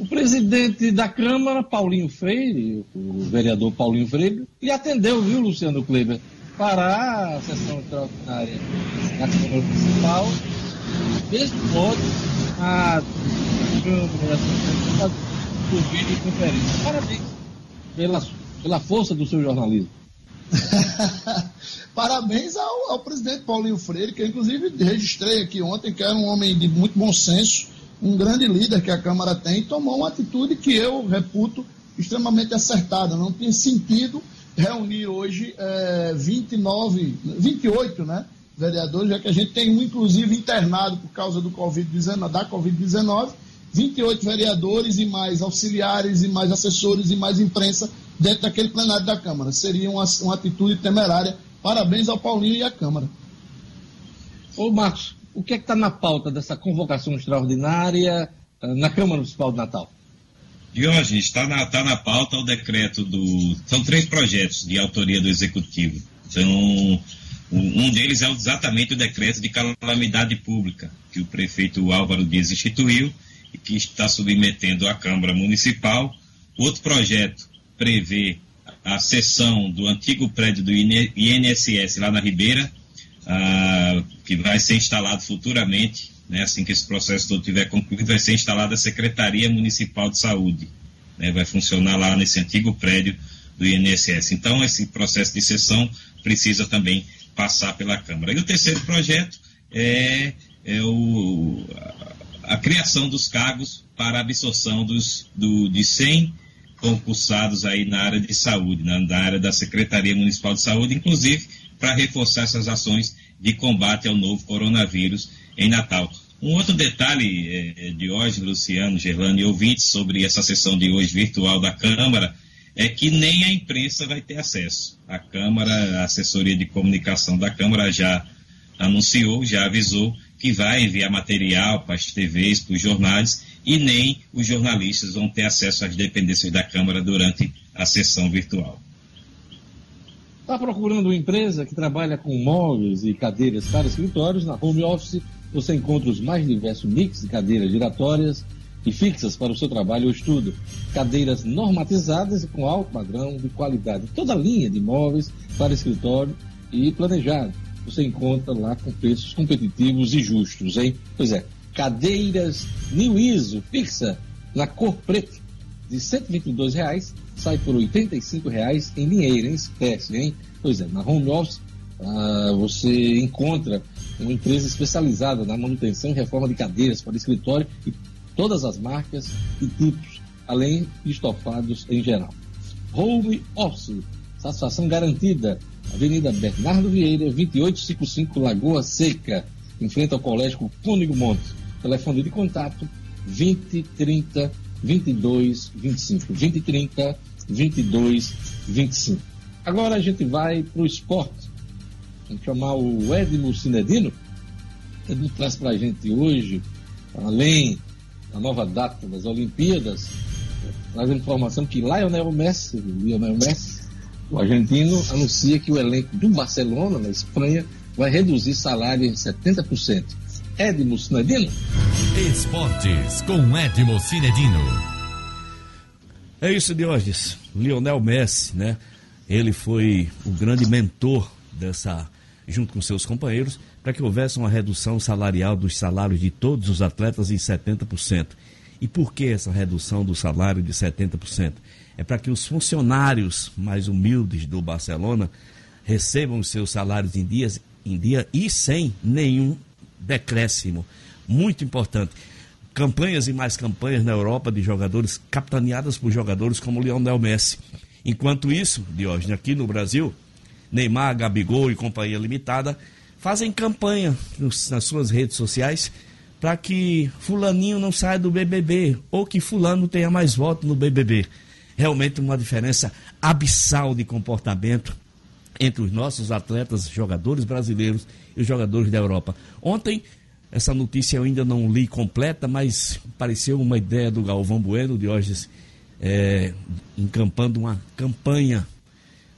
O presidente da Câmara, Paulinho Freire, o vereador Paulinho Freire, lhe atendeu, viu, Luciano Kleber, para a sessão extraordinária da Câmara Municipal, mesmo modo a Câmara por videoconferência. Parabéns pela, pela força do seu jornalismo. Parabéns ao, ao, presidente Paulinho Freire, que eu inclusive registrei aqui ontem, que era um homem de muito bom senso, um grande líder que a Câmara tem, tomou uma atitude que eu reputo extremamente acertada. Não tinha sentido reunir hoje é, 29, 28 né, vereadores, já que a gente tem um, inclusive, internado por causa do COVID-19, da Covid-19, 28 vereadores e mais auxiliares e mais assessores e mais imprensa dentro daquele plenário da Câmara. Seria uma, uma atitude temerária. Parabéns ao Paulinho e à Câmara. Ô Marcos, o que é que está na pauta dessa convocação extraordinária uh, na Câmara Municipal de Natal? Diógenes, está na, tá na pauta o decreto do. São três projetos de autoria do Executivo. Então, um deles é exatamente o decreto de calamidade pública, que o prefeito Álvaro Dias instituiu e que está submetendo à Câmara Municipal. Outro projeto prevê a cessão do antigo prédio do INSS lá na Ribeira, ah, que vai ser instalado futuramente, né, assim que esse processo todo tiver concluído, vai ser instalada a Secretaria Municipal de Saúde. Né, vai funcionar lá nesse antigo prédio do INSS. Então, esse processo de cessão precisa também passar pela Câmara. E o terceiro projeto é, é o, a criação dos cargos para a absorção dos, do, de 100 concursados aí na área de saúde, na, na área da Secretaria Municipal de Saúde, inclusive para reforçar essas ações de combate ao novo coronavírus em Natal. Um outro detalhe é, de hoje, Luciano, Gerlane e ouvintes, sobre essa sessão de hoje virtual da Câmara, é que nem a imprensa vai ter acesso. A Câmara, a assessoria de comunicação da Câmara já anunciou, já avisou que vai enviar material para as TVs, para os jornais, e nem os jornalistas vão ter acesso às dependências da Câmara durante a sessão virtual. Está procurando uma empresa que trabalha com móveis e cadeiras para escritórios? Na Home Office você encontra os mais diversos mix de cadeiras giratórias e fixas para o seu trabalho ou estudo. Cadeiras normatizadas e com alto padrão de qualidade. Toda a linha de móveis para escritório e planejado você encontra lá com preços competitivos e justos, hein? Pois é, cadeiras New ISO fixa na cor preta de 122 reais, sai por 85 reais em dinheiro, em espécie, hein? Pois é, na Home Office ah, você encontra uma empresa especializada na manutenção e reforma de cadeiras para escritório e todas as marcas e tipos, além de estofados em geral. Home Office, satisfação garantida Avenida Bernardo Vieira, 2855 Lagoa Seca, em frente ao Colégio Cônigo Montes. Telefone de contato 2030 22 25. 2030 22 25. Agora a gente vai para o esporte. Vamos chamar o Edmo Cinedino. Edmo traz para a gente hoje, além da nova data das Olimpíadas, traz a informação que Lionel Messi, Lionel Messi, o argentino anuncia que o elenco do Barcelona, na Espanha, vai reduzir salário em 70%. Edmo Cinedino? Esportes com Edmo Cinedino. É isso, Diógenes. Lionel Messi, né? Ele foi o grande mentor dessa, junto com seus companheiros, para que houvesse uma redução salarial dos salários de todos os atletas em 70%. E por que essa redução do salário de 70%? é para que os funcionários mais humildes do Barcelona recebam os seus salários em, dias, em dia e sem nenhum decréscimo. Muito importante. Campanhas e mais campanhas na Europa de jogadores capitaneadas por jogadores como Lionel Messi. Enquanto isso, Diógenes, aqui no Brasil, Neymar, Gabigol e Companhia Limitada fazem campanha nas suas redes sociais para que fulaninho não saia do BBB ou que fulano tenha mais voto no BBB realmente uma diferença abissal de comportamento entre os nossos atletas, jogadores brasileiros e os jogadores da Europa. Ontem, Essa notícia eu ainda não li completa, mas pareceu uma ideia do Galvão Bueno, de hoje, é, encampando uma campanha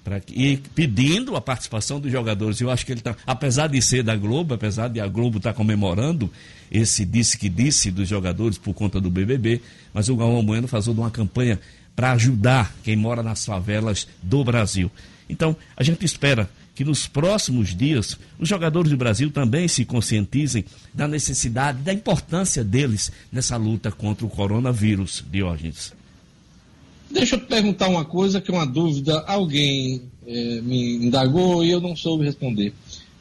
Pra, e pedindo a participação dos jogadores. Eu acho que ele está, apesar de ser da Globo, apesar de a Globo estar tá comemorando esse disse que disse dos jogadores por conta do BBB, mas o Galvão Bueno fazendo uma campanha para ajudar quem mora nas favelas do Brasil. Então, a gente espera que nos próximos dias os jogadores do Brasil também se conscientizem da necessidade, da importância deles nessa luta contra o coronavírus, Diógenes. Deixa eu te perguntar uma coisa que é uma dúvida, alguém é, me indagou e eu não soube responder.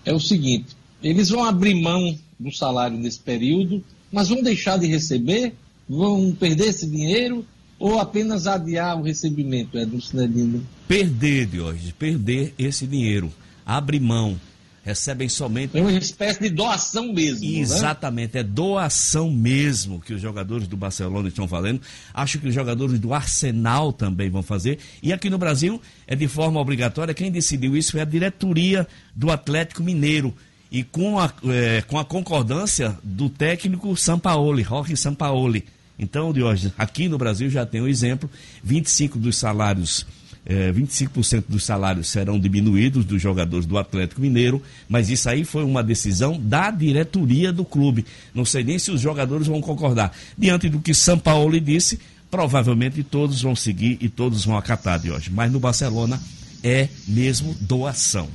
É o seguinte: eles vão abrir mão do salário nesse período, mas vão deixar de receber? Vão perder esse dinheiro? Ou apenas adiar o recebimento, é do Cinedino? Perder, Diógenes, perder esse dinheiro. Abre mão recebem somente. É uma espécie de doação mesmo. Né? Exatamente, né? é doação mesmo que os jogadores do Barcelona estão fazendo. Acho que os jogadores do Arsenal também vão fazer. E aqui no Brasil é de forma obrigatória. Quem decidiu isso foi a diretoria do Atlético Mineiro. E com a, é, com a concordância do técnico Sampaoli, Jorge Sampaoli. Então, Diógenes, aqui no Brasil já tem um exemplo: 25 dos salários é, 25% dos salários serão diminuídos dos jogadores do Atlético Mineiro, mas isso aí foi uma decisão da diretoria do clube. Não sei nem se os jogadores vão concordar. Diante do que São Paulo disse, provavelmente todos vão seguir e todos vão acatar de hoje. Mas no Barcelona é mesmo doação.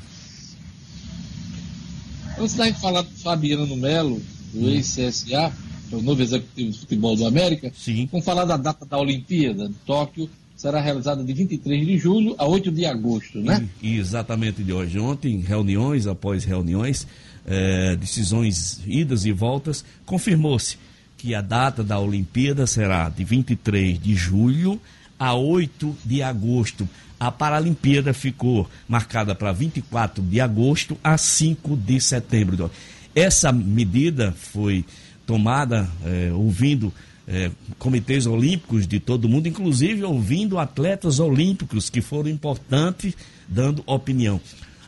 Antes da gente falar do Fabiano Melo, do ex-CSA, que é o novo executivo de futebol do América, Sim. vamos falar da data da Olimpíada de Tóquio será realizada de 23 de julho a 8 de agosto, né? exatamente de hoje. Ontem, reuniões após reuniões, eh, decisões idas e voltas, confirmou-se que a data da Olimpíada será de 23 de julho a 8 de agosto. A Paralimpíada ficou marcada para 24 de agosto a 5 de setembro. Essa medida foi tomada eh, ouvindo é, comitês olímpicos de todo mundo, inclusive ouvindo atletas olímpicos que foram importantes dando opinião.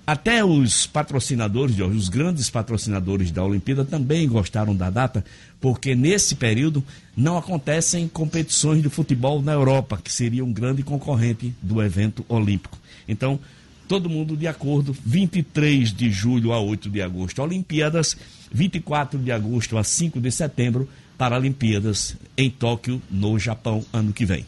Até os patrocinadores, os grandes patrocinadores da Olimpíada também gostaram da data, porque nesse período não acontecem competições de futebol na Europa, que seria um grande concorrente do evento olímpico. Então, todo mundo de acordo, 23 de julho a 8 de agosto, Olimpíadas, 24 de agosto a 5 de setembro, Paralimpíadas em Tóquio, no Japão, ano que vem.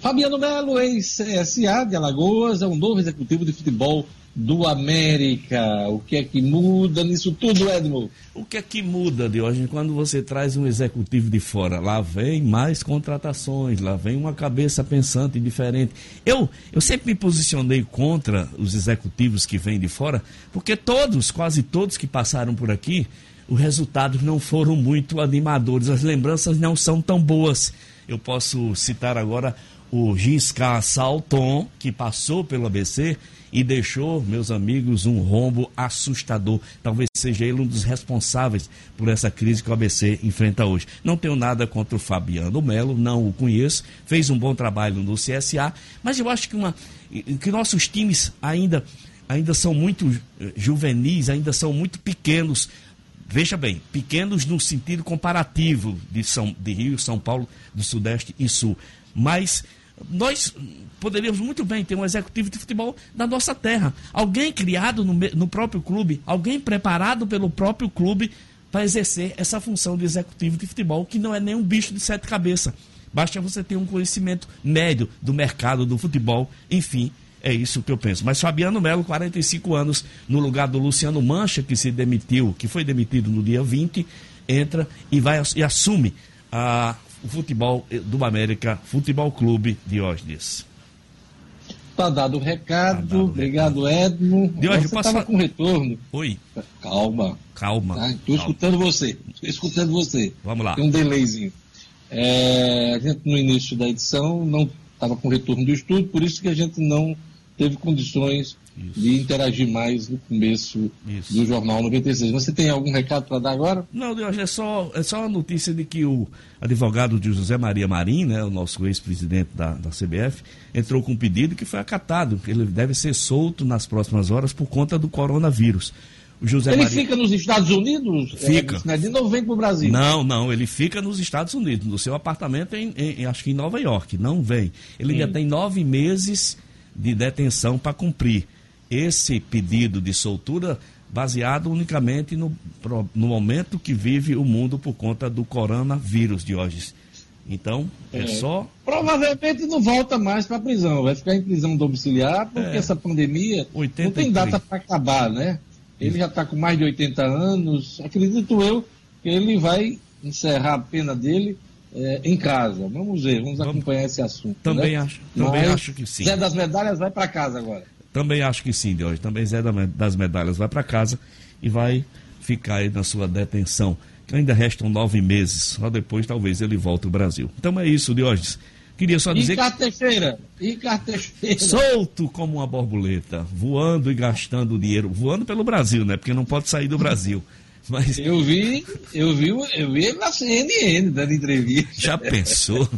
Fabiano Melo, ex-CSA de Alagoas, é um novo executivo de futebol do América. O que é que muda nisso tudo, Edmo? O que é que muda, Diógenes, quando você traz um executivo de fora? Lá vem mais contratações, lá vem uma cabeça pensante diferente. Eu, eu sempre me posicionei contra os executivos que vêm de fora, porque todos, quase todos que passaram por aqui, os resultados não foram muito animadores, as lembranças não são tão boas. Eu posso citar agora o Giscard Salton, que passou pelo ABC e deixou, meus amigos, um rombo assustador. Talvez seja ele um dos responsáveis por essa crise que o ABC enfrenta hoje. Não tenho nada contra o Fabiano Melo, não o conheço, fez um bom trabalho no CSA, mas eu acho que, uma, que nossos times ainda, ainda são muito eh, juvenis, ainda são muito pequenos Veja bem, pequenos no sentido comparativo de, São, de Rio, São Paulo, do Sudeste e Sul. Mas nós poderíamos muito bem ter um executivo de futebol da nossa terra. Alguém criado no, no próprio clube, alguém preparado pelo próprio clube para exercer essa função de executivo de futebol, que não é nem um bicho de sete cabeças. Basta você ter um conhecimento médio do mercado do futebol, enfim, é isso que eu penso. Mas Fabiano Melo, 45 anos, no lugar do Luciano Mancha, que se demitiu, que foi demitido no dia 20, entra e vai e assume a, o futebol do América Futebol Clube Diógenes. Tá dado o recado. Tá dado Obrigado, recado. Edmo. Diógenes, você estava com retorno. Oi. Calma. Calma. Tá? Estou escutando você. Estou escutando você. Vamos lá. Tem um delayzinho. É, a gente, no início da edição, não estava com retorno do estudo, por isso que a gente não teve condições Isso. de interagir mais no começo Isso. do Jornal 96. Você tem algum recado para dar agora? Não, Deus, é só, é só a notícia de que o advogado de José Maria Marim, né, o nosso ex-presidente da, da CBF, entrou com um pedido que foi acatado. Ele deve ser solto nas próximas horas por conta do coronavírus. O José ele Maria... fica nos Estados Unidos? Fica. É, de novo vem para o Brasil? Não, não, ele fica nos Estados Unidos, no seu apartamento, em, em acho que em Nova York. Não vem. Ele ainda tem nove meses de detenção para cumprir. Esse pedido de soltura baseado unicamente no, no momento que vive o mundo por conta do coronavírus, Diógenes. Então, é, é só. Provavelmente não volta mais para a prisão, vai ficar em prisão domiciliar, porque é. essa pandemia 83. não tem data para acabar, né? Ele já está com mais de 80 anos, acredito eu que ele vai encerrar a pena dele é, em casa. Vamos ver, vamos, vamos acompanhar esse assunto. Também, né? acho, também Mas, acho que sim. Zé das Medalhas vai para casa agora. Também acho que sim, de hoje. Também Zé das Medalhas vai para casa e vai ficar aí na sua detenção. Ainda restam nove meses, só depois talvez ele volte ao Brasil. Então é isso, Diógenes. Queria só dizer. E Teixeira? E Teixeira? Solto como uma borboleta, voando e gastando dinheiro. Voando pelo Brasil, né? Porque não pode sair do Brasil. Mas... Eu vi, eu vi, eu vi ele na CNN dando entrevista. Já pensou?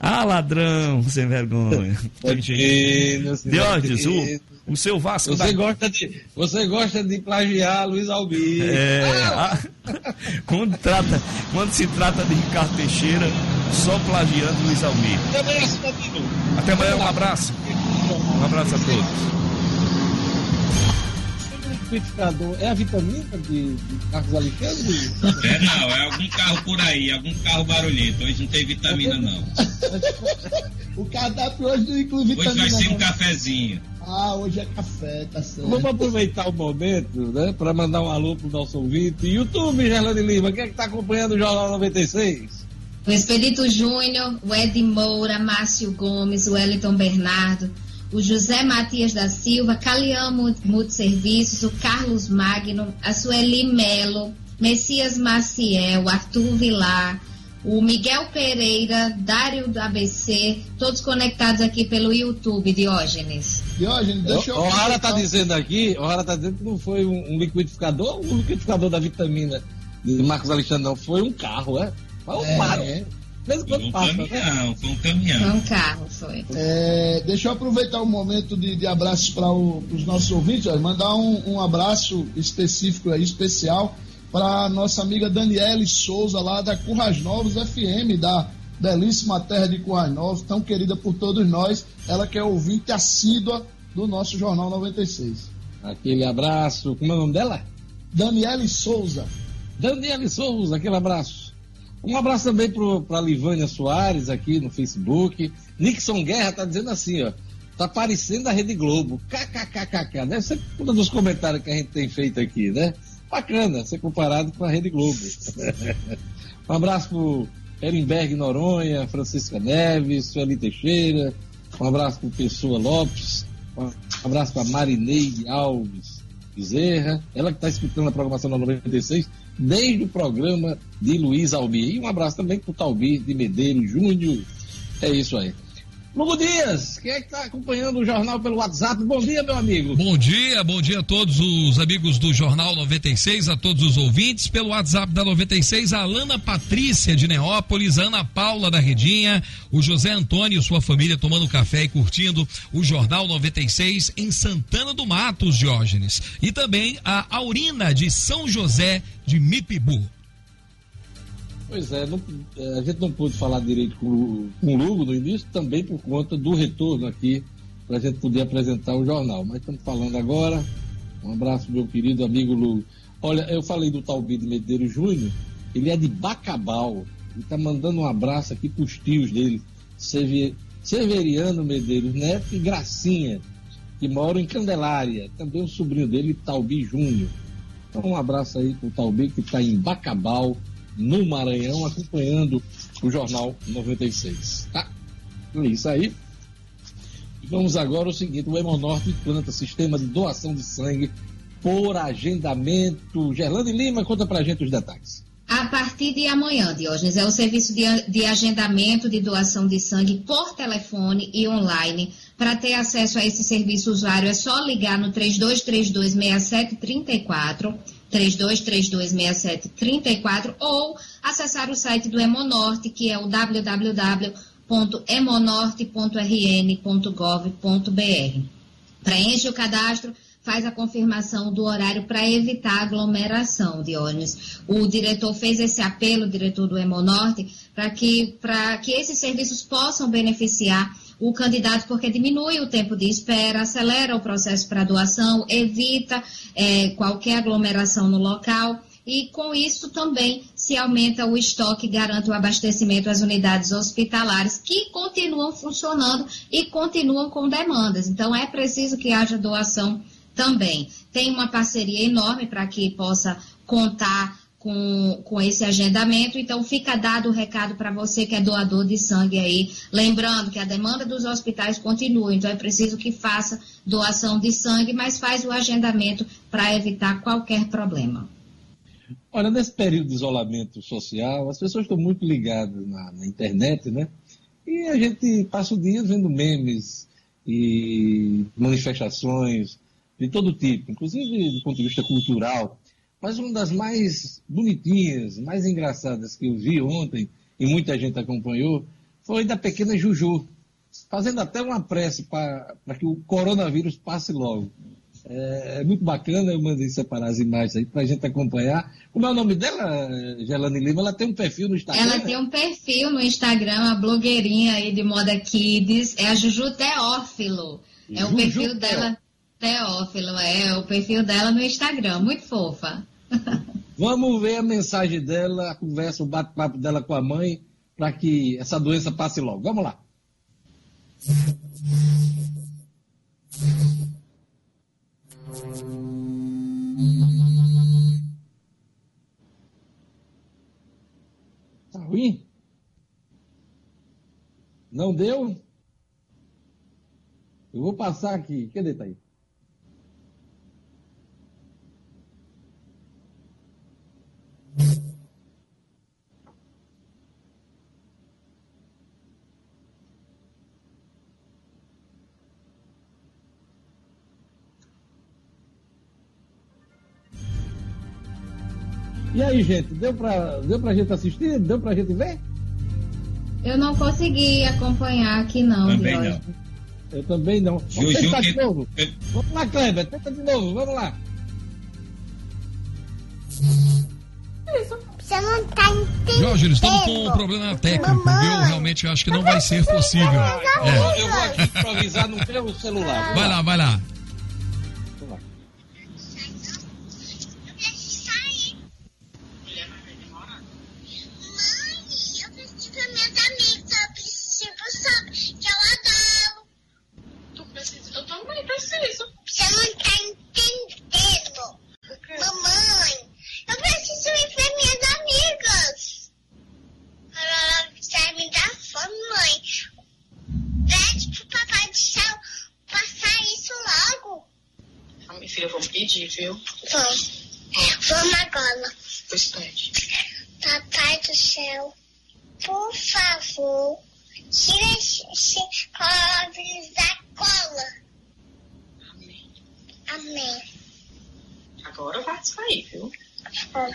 ah, ladrão, sem vergonha. Diógenes, o, o seu Vasco. Você, da... gosta de, você gosta de plagiar Luiz Albino. É, ah! quando, trata, quando se trata de Ricardo Teixeira, só plagiando Luiz Almir. Até amanhã, um abraço. Um abraço a todos liquidificador é a vitamina de, de Carlos Alexandre? É não, é algum carro por aí, algum carro barulhento. Hoje não tem vitamina não. o cardápio hoje não inclui vitamina. Hoje vai ser um cafezinho. Ah, hoje é café, tá certo. Vamos aproveitar o momento, né, para mandar um alô pro nosso ouvinte. YouTube, Gerlane Lima, quem é que tá acompanhando o Jornal 96? O Expedito Júnior, o Ed Moura, Márcio Gomes, o Wellington Bernardo, o José Matias da Silva, Calian Multiserviços, o Carlos Magno, a Sueli Melo, Messias Maciel, Arthur Vilar, o Miguel Pereira, Dário do ABC, todos conectados aqui pelo YouTube, Diógenes. Diógenes, deixa eu. O Rara está dizendo aqui, o Rara está dizendo que não foi um, um liquidificador, um liquidificador da vitamina de Marcos Alexandre, não, foi um carro, é? Foi um é, mesmo quando um passa, caminhão, né? Foi um caminhão. Foi um carro, foi. É, deixa eu aproveitar o momento de, de abraços para os nossos ouvintes, ó, mandar um, um, abraço específico aí, especial, para nossa amiga Daniele Souza, lá da Currais Novos FM, da belíssima terra de Currais Novos, tão querida por todos nós. Ela que é ouvinte assídua do nosso Jornal 96. Aquele abraço. Como é o nome dela? Daniele Souza. Daniele Souza, aquele abraço. Um abraço também para Livânia Soares aqui no Facebook. Nixon Guerra tá dizendo assim, ó. Tá parecendo a Rede Globo. KKKKK. Deve ser um dos comentários que a gente tem feito aqui, né? Bacana ser comparado com a Rede Globo. um abraço pro Erenberg Noronha, Francisca Neves, Sueli Teixeira. Um abraço pro Pessoa Lopes. Um abraço para Marineide Alves Bezerra. Ela que está escutando a programação da 96 desde o programa de Luiz Almir. E um abraço também para o Talbir de Medeiros Júnior. É isso aí. Lugo Dias, quem é que está acompanhando o jornal pelo WhatsApp? Bom dia, meu amigo. Bom dia, bom dia a todos os amigos do Jornal 96, a todos os ouvintes. Pelo WhatsApp da 96, a Alana Patrícia de Neópolis, Ana Paula da Redinha, o José Antônio e sua família tomando café e curtindo o Jornal 96 em Santana do Matos, Diógenes. E também a Aurina de São José de Mipibu. Pois é, não, é, a gente não pôde falar direito com, o Lugo no início, também por conta do retorno aqui, para a gente poder apresentar o jornal. Mas estamos falando agora. Um abraço, meu querido amigo Lugo. Olha, eu falei do Talbido Medeiros Júnior, ele é de Bacabal. Ele está mandando um abraço aqui para os tios dele, Severiano Medeiros Neto e Gracinha, que moram em Candelária. Também o sobrinho dele, Talbi Júnior. Então, um abraço aí para o Talbi, que está em Bacabal no Maranhão, acompanhando o Jornal 96. Tá? É isso aí. Vamos agora ao seguinte: o Hemonorte implanta sistema de doação de sangue por agendamento. Gerlane Lima, conta pra gente os detalhes. A partir de amanhã, Diógenes, é o serviço de, de agendamento de doação de sangue por telefone e online. Para ter acesso a esse serviço, o usuário é só ligar no 3232 6734 32326734 ou acessar o site do Hemonorte, que é o www.hemonorte.rn.gov.br. Preencha o cadastro faz a confirmação do horário para evitar aglomeração, Diógenes. O diretor fez esse apelo, o diretor do Hemonorte, para que, que esses serviços possam beneficiar o candidato, porque diminui o tempo de espera, acelera o processo para doação, evita é, qualquer aglomeração no local e com isso também se aumenta o estoque garante o abastecimento às unidades hospitalares que continuam funcionando e continuam com demandas. Então é preciso que haja doação também. Tem uma parceria enorme para que possa contar com, com esse agendamento. Então, fica dado o recado para você que é doador de sangue aí. Lembrando que a demanda dos hospitais continua, então é preciso que faça doação de sangue, mas faz o agendamento para evitar qualquer problema. Olha, nesse período de isolamento social, as pessoas estão muito ligadas na, na internet, né? E a gente passa o dia vendo memes e manifestações de todo tipo, inclusive do ponto de vista cultural. Mas uma das mais bonitinhas, mais engraçadas que eu vi ontem, e muita gente acompanhou, foi da pequena Juju, fazendo até uma prece para que o coronavírus passe logo. É, é, muito bacana, eu mandei separar as imagens aí para a gente acompanhar. Como é o nome dela, Gelane Lima? Ela tem um perfil no Instagram? Ela tem um perfil no Instagram, uma blogueirinha aí de moda kids, é a Juju Teófilo. É Juju o perfil dela, Teófilo, é o perfil dela no Instagram, muito fofa. Vamos ver a mensagem dela, a conversa, o bate-papo dela com a mãe, para que essa doença passe logo. Vamos lá. Tá ruim? Não deu? Eu vou passar aqui. Cadê, tá aí? E aí, gente, deu pra, deu pra gente assistir? Deu pra gente ver? Eu não consegui acompanhar aqui, não, Também não. Eu também não. Vamos Juju tentar que- de novo. Vamos lá, Kleber, tenta de novo, vamos lá. Você não tá entendendo. Jorge, eles estamos com um problema técnico? Realmente eu acho que não vai ser possível. É. Eu vou aqui improvisar no meu celular. Vai lá, vai lá. Mãe, eu preciso ver minhas amigas. Eu preciso, sabe, que eu adoro. Tu precisa? Eu também preciso. Você não tá entendendo. Mamãe, eu preciso ir ver minhas amigas. Ela vai me dar fome, mãe. Pede pro papai do céu passar isso logo. Ah, minha filha, vamos pedir, viu? Vamos. Vamos agora. Pois pede. Papai do céu, por favor, tira esse, esse coronavírus da cola. Amém. Amém. Agora vai sair, viu? Tá?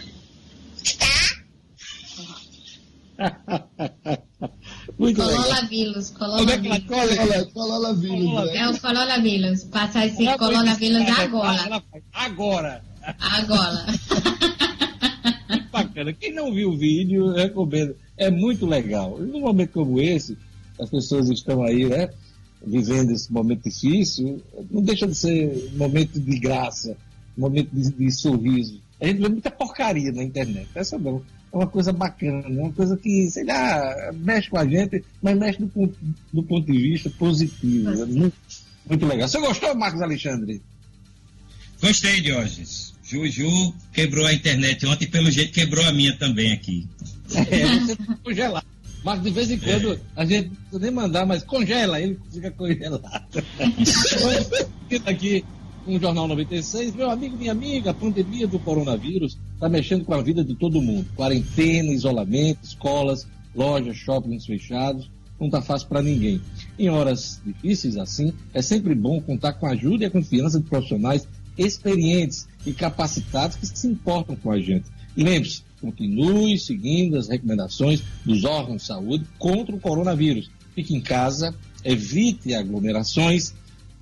Muito legal. Coronavírus, Como é que ela coronavírus. cola? Colola- Coronavírus, né? É o coronavírus. Passar esse Ela coronavírus disparada, agora. ela faz Agora. Agora. Muito bacana. Quem não viu o vídeo, recomendo. É muito legal. Num momento como esse, as pessoas estão aí, né? Vivendo esse momento difícil, não deixa de ser um momento de graça, um momento de, de sorriso. A gente vê muita porcaria na internet. Essa não. É uma coisa bacana, é uma coisa que, sei lá, mexe com a gente, mas mexe do do ponto de vista positivo. É muito, muito legal. Você gostou, Marcos Alexandre? Gostei, Diógenes. Juju quebrou a internet ontem, pelo jeito quebrou a minha também aqui. É, você congelado. Mas de vez em quando a gente não precisa nem mandar, mas congela, ele fica congelado. Aqui o Jornal 96. Meu amigo, minha amiga, a pandemia do coronavírus está mexendo com a vida de todo mundo. Quarentena, isolamento, escolas, lojas, shoppings fechados. Não está fácil para ninguém. Em horas difíceis assim, é sempre bom contar com a ajuda e a confiança de profissionais experientes e capacitados que se importam com a gente. E lembre-se, continue seguindo as recomendações dos órgãos de saúde contra o coronavírus. Fique em casa, evite aglomerações,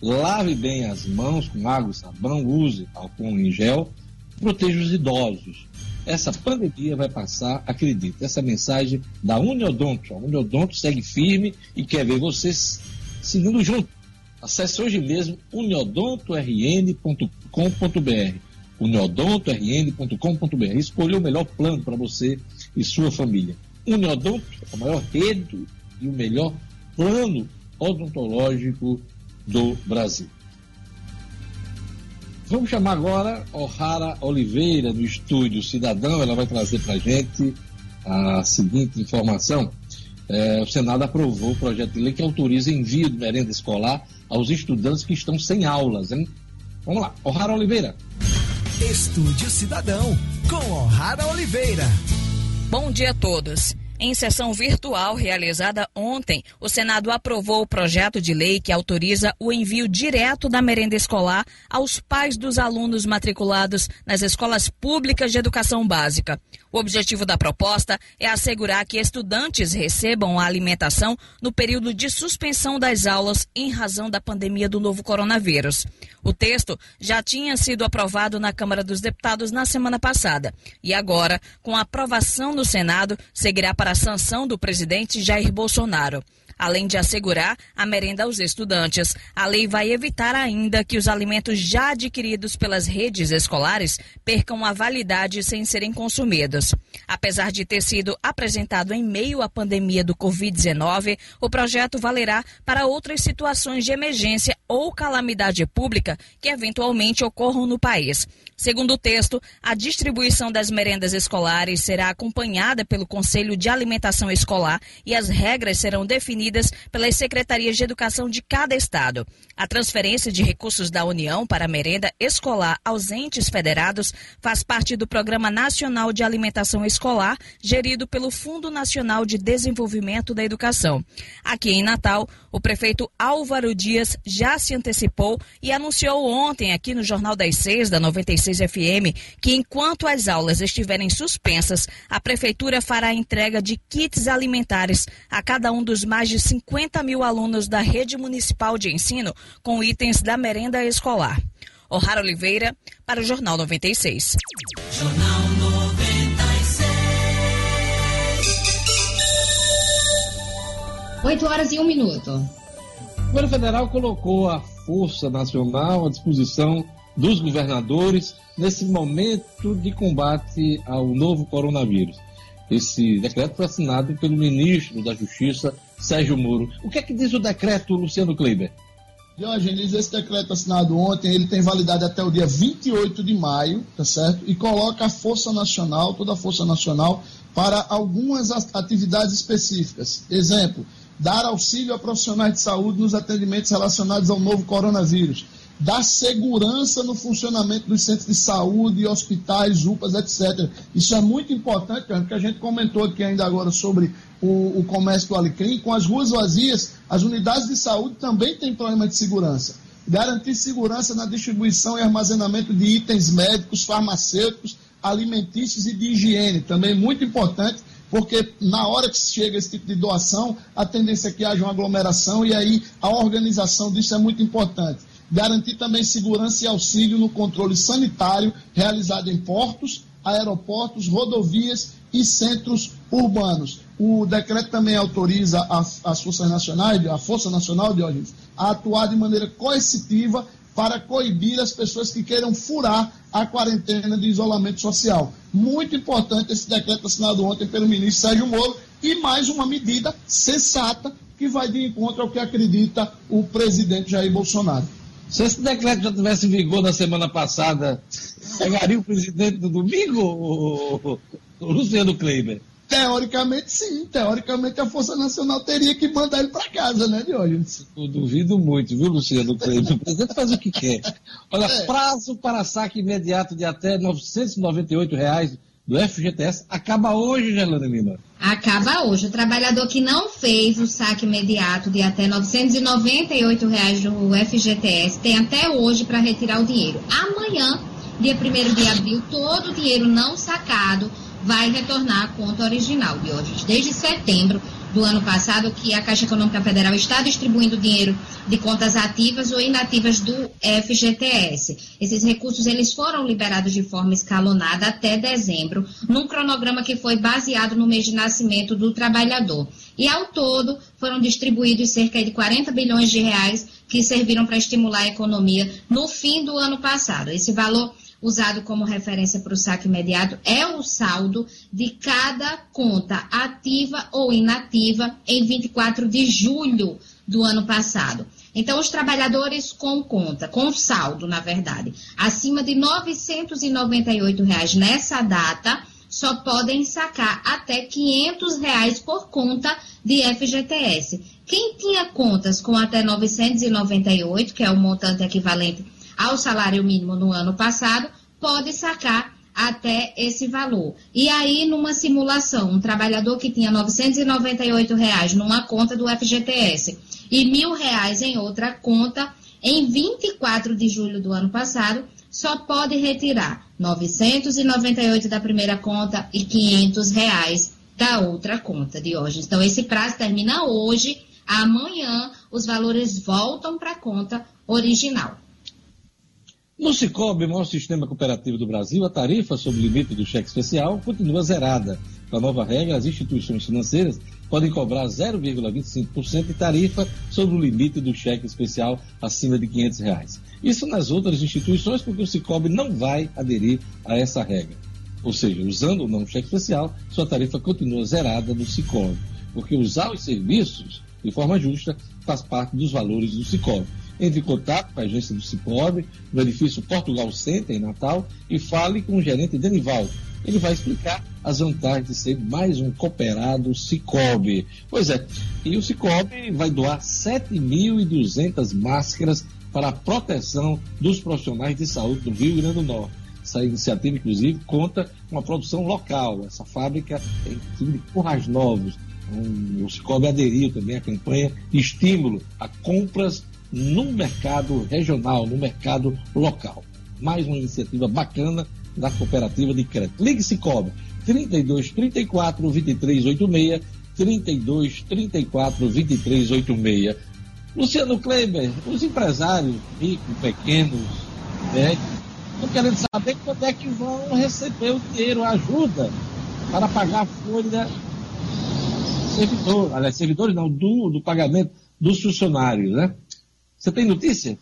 lave bem as mãos com água e sabão, use álcool em gel, proteja os idosos. Essa pandemia vai passar, acredite. Essa mensagem da Uniodonto. A Uniodonto segue firme e quer ver vocês seguindo junto. Acesse hoje mesmo uniodontorn.com.br uniodontorn.com.br Escolha o melhor plano para você e sua família. Uniodonto, a maior rede e o melhor plano odontológico do Brasil. Vamos chamar agora O'Hara Oliveira do Estúdio Cidadão. Ela vai trazer para a gente a seguinte informação. É, o Senado aprovou o projeto de lei que autoriza envio de merenda escolar aos estudantes que estão sem aulas, hein? Vamos lá, O'Hara Oliveira. Estúdio Cidadão, com O'Hara Oliveira. Bom dia a todos. Em sessão virtual realizada ontem, o Senado aprovou o projeto de lei que autoriza o envio direto da merenda escolar aos pais dos alunos matriculados nas escolas públicas de educação básica. O objetivo da proposta é assegurar que estudantes recebam a alimentação no período de suspensão das aulas em razão da pandemia do novo coronavírus. O texto já tinha sido aprovado na Câmara dos Deputados na semana passada e agora, com a aprovação no Senado, seguirá para a sanção do presidente Jair Bolsonaro. Além de assegurar a merenda aos estudantes, a lei vai evitar ainda que os alimentos já adquiridos pelas redes escolares percam a validade sem serem consumidos. Apesar de ter sido apresentado em meio à pandemia do Covid-19, o projeto valerá para outras situações de emergência ou calamidade pública que eventualmente ocorram no país. Segundo o texto, a distribuição das merendas escolares será acompanhada pelo Conselho de Alimentação Escolar e as regras serão definidas pelas secretarias de educação de cada estado. A transferência de recursos da União para a merenda escolar aos entes federados faz parte do Programa Nacional de Alimentação Escolar, gerido pelo Fundo Nacional de Desenvolvimento da Educação. Aqui em Natal, o prefeito Álvaro Dias já se antecipou e anunciou ontem, aqui no Jornal das Seis, da 96 FM, que enquanto as aulas estiverem suspensas, a prefeitura fará a entrega de kits alimentares a cada um dos mais de 50 mil alunos da rede municipal de ensino com itens da merenda escolar. O'Hara Oliveira, para o Jornal 96. Jornal 96. 8 horas e um minuto. O governo federal colocou a Força Nacional à disposição dos governadores nesse momento de combate ao novo coronavírus. Esse decreto foi assinado pelo ministro da Justiça, Sérgio Moro. O que é que diz o decreto, Luciano Kleiber? Diogenes, esse decreto assinado ontem, ele tem validade até o dia 28 de maio, tá certo? E coloca a Força Nacional, toda a Força Nacional, para algumas atividades específicas. Exemplo, dar auxílio a profissionais de saúde nos atendimentos relacionados ao novo coronavírus dar segurança no funcionamento dos centros de saúde, hospitais, UPAs, etc. Isso é muito importante, porque a gente comentou aqui ainda agora sobre o, o comércio do Alecrim. Com as ruas vazias, as unidades de saúde também têm problema de segurança. Garantir segurança na distribuição e armazenamento de itens médicos, farmacêuticos, alimentícios e de higiene, também muito importante, porque na hora que chega esse tipo de doação, a tendência é que haja uma aglomeração e aí a organização disso é muito importante garantir também segurança e auxílio no controle sanitário realizado em portos, aeroportos, rodovias e centros urbanos. O decreto também autoriza as, as forças nacionais, a Força Nacional de Origem, a atuar de maneira coercitiva para coibir as pessoas que queiram furar a quarentena de isolamento social. Muito importante esse decreto assinado ontem pelo ministro Sérgio Moro e mais uma medida sensata que vai de encontro ao que acredita o presidente Jair Bolsonaro. Se esse decreto já tivesse em vigor na semana passada, pegaria o presidente do domingo, o, o Luciano Kleiber? Teoricamente, sim. Teoricamente, a Força Nacional teria que mandar ele para casa, né, Diógenes? Eu duvido muito, viu, Luciano Kleiber? O presidente faz o que quer. Olha, é. prazo para saque imediato de até 998 reais do FGTS acaba hoje, Gelane Lima. Acaba hoje. O trabalhador que não fez o saque imediato de até 998 reais do FGTS tem até hoje para retirar o dinheiro. Amanhã, dia 1 de abril, todo o dinheiro não sacado vai retornar à conta original de hoje. Desde setembro, do ano passado que a Caixa Econômica Federal está distribuindo dinheiro de contas ativas ou inativas do FGTS. Esses recursos eles foram liberados de forma escalonada até dezembro, num cronograma que foi baseado no mês de nascimento do trabalhador. E ao todo foram distribuídos cerca de 40 bilhões de reais que serviram para estimular a economia no fim do ano passado. Esse valor usado como referência para o saque imediato é o saldo de cada conta ativa ou inativa em 24 de julho do ano passado. Então, os trabalhadores com conta, com saldo, na verdade, acima de 998 reais nessa data, só podem sacar até 500 reais por conta de FGTS. Quem tinha contas com até 998, que é o montante equivalente ao salário mínimo no ano passado, pode sacar até esse valor. E aí, numa simulação, um trabalhador que tinha 998 reais numa conta do FGTS e mil reais em outra conta, em 24 de julho do ano passado, só pode retirar 998 da primeira conta e 500 reais da outra conta de hoje. Então, esse prazo termina hoje. Amanhã, os valores voltam para a conta original. No Cicobi, maior sistema cooperativo do Brasil, a tarifa sobre o limite do cheque especial continua zerada. Com a nova regra, as instituições financeiras podem cobrar 0,25% de tarifa sobre o limite do cheque especial acima de 500 reais. Isso nas outras instituições, porque o Cicobi não vai aderir a essa regra. Ou seja, usando ou não o cheque especial, sua tarifa continua zerada no Cicobi, porque usar os serviços de forma justa faz parte dos valores do Cicobi. Entre em contato com a agência do Cicobi, no edifício Portugal Center, em Natal, e fale com o gerente Denivaldo. Ele vai explicar as vantagens de ser mais um cooperado Cicobi. Pois é, e o Cicobi vai doar 7.200 máscaras para a proteção dos profissionais de saúde do Rio Grande do Norte. Essa iniciativa, inclusive, conta com a produção local. Essa fábrica tem de Currais Novos. Um, o Cicobi aderiu também à campanha de estímulo a compras no mercado regional, no mercado local. Mais uma iniciativa bacana da cooperativa de crédito. Ligue Cicobi 32 34 23 86 32 34 23 86. Luciano Kleber, os empresários ricos, pequenos, né, estão querendo saber quando é que vão receber o dinheiro, a ajuda, para pagar a folha servidor, aliás, servidores não, do, do pagamento dos funcionários, né? Você tem notícia?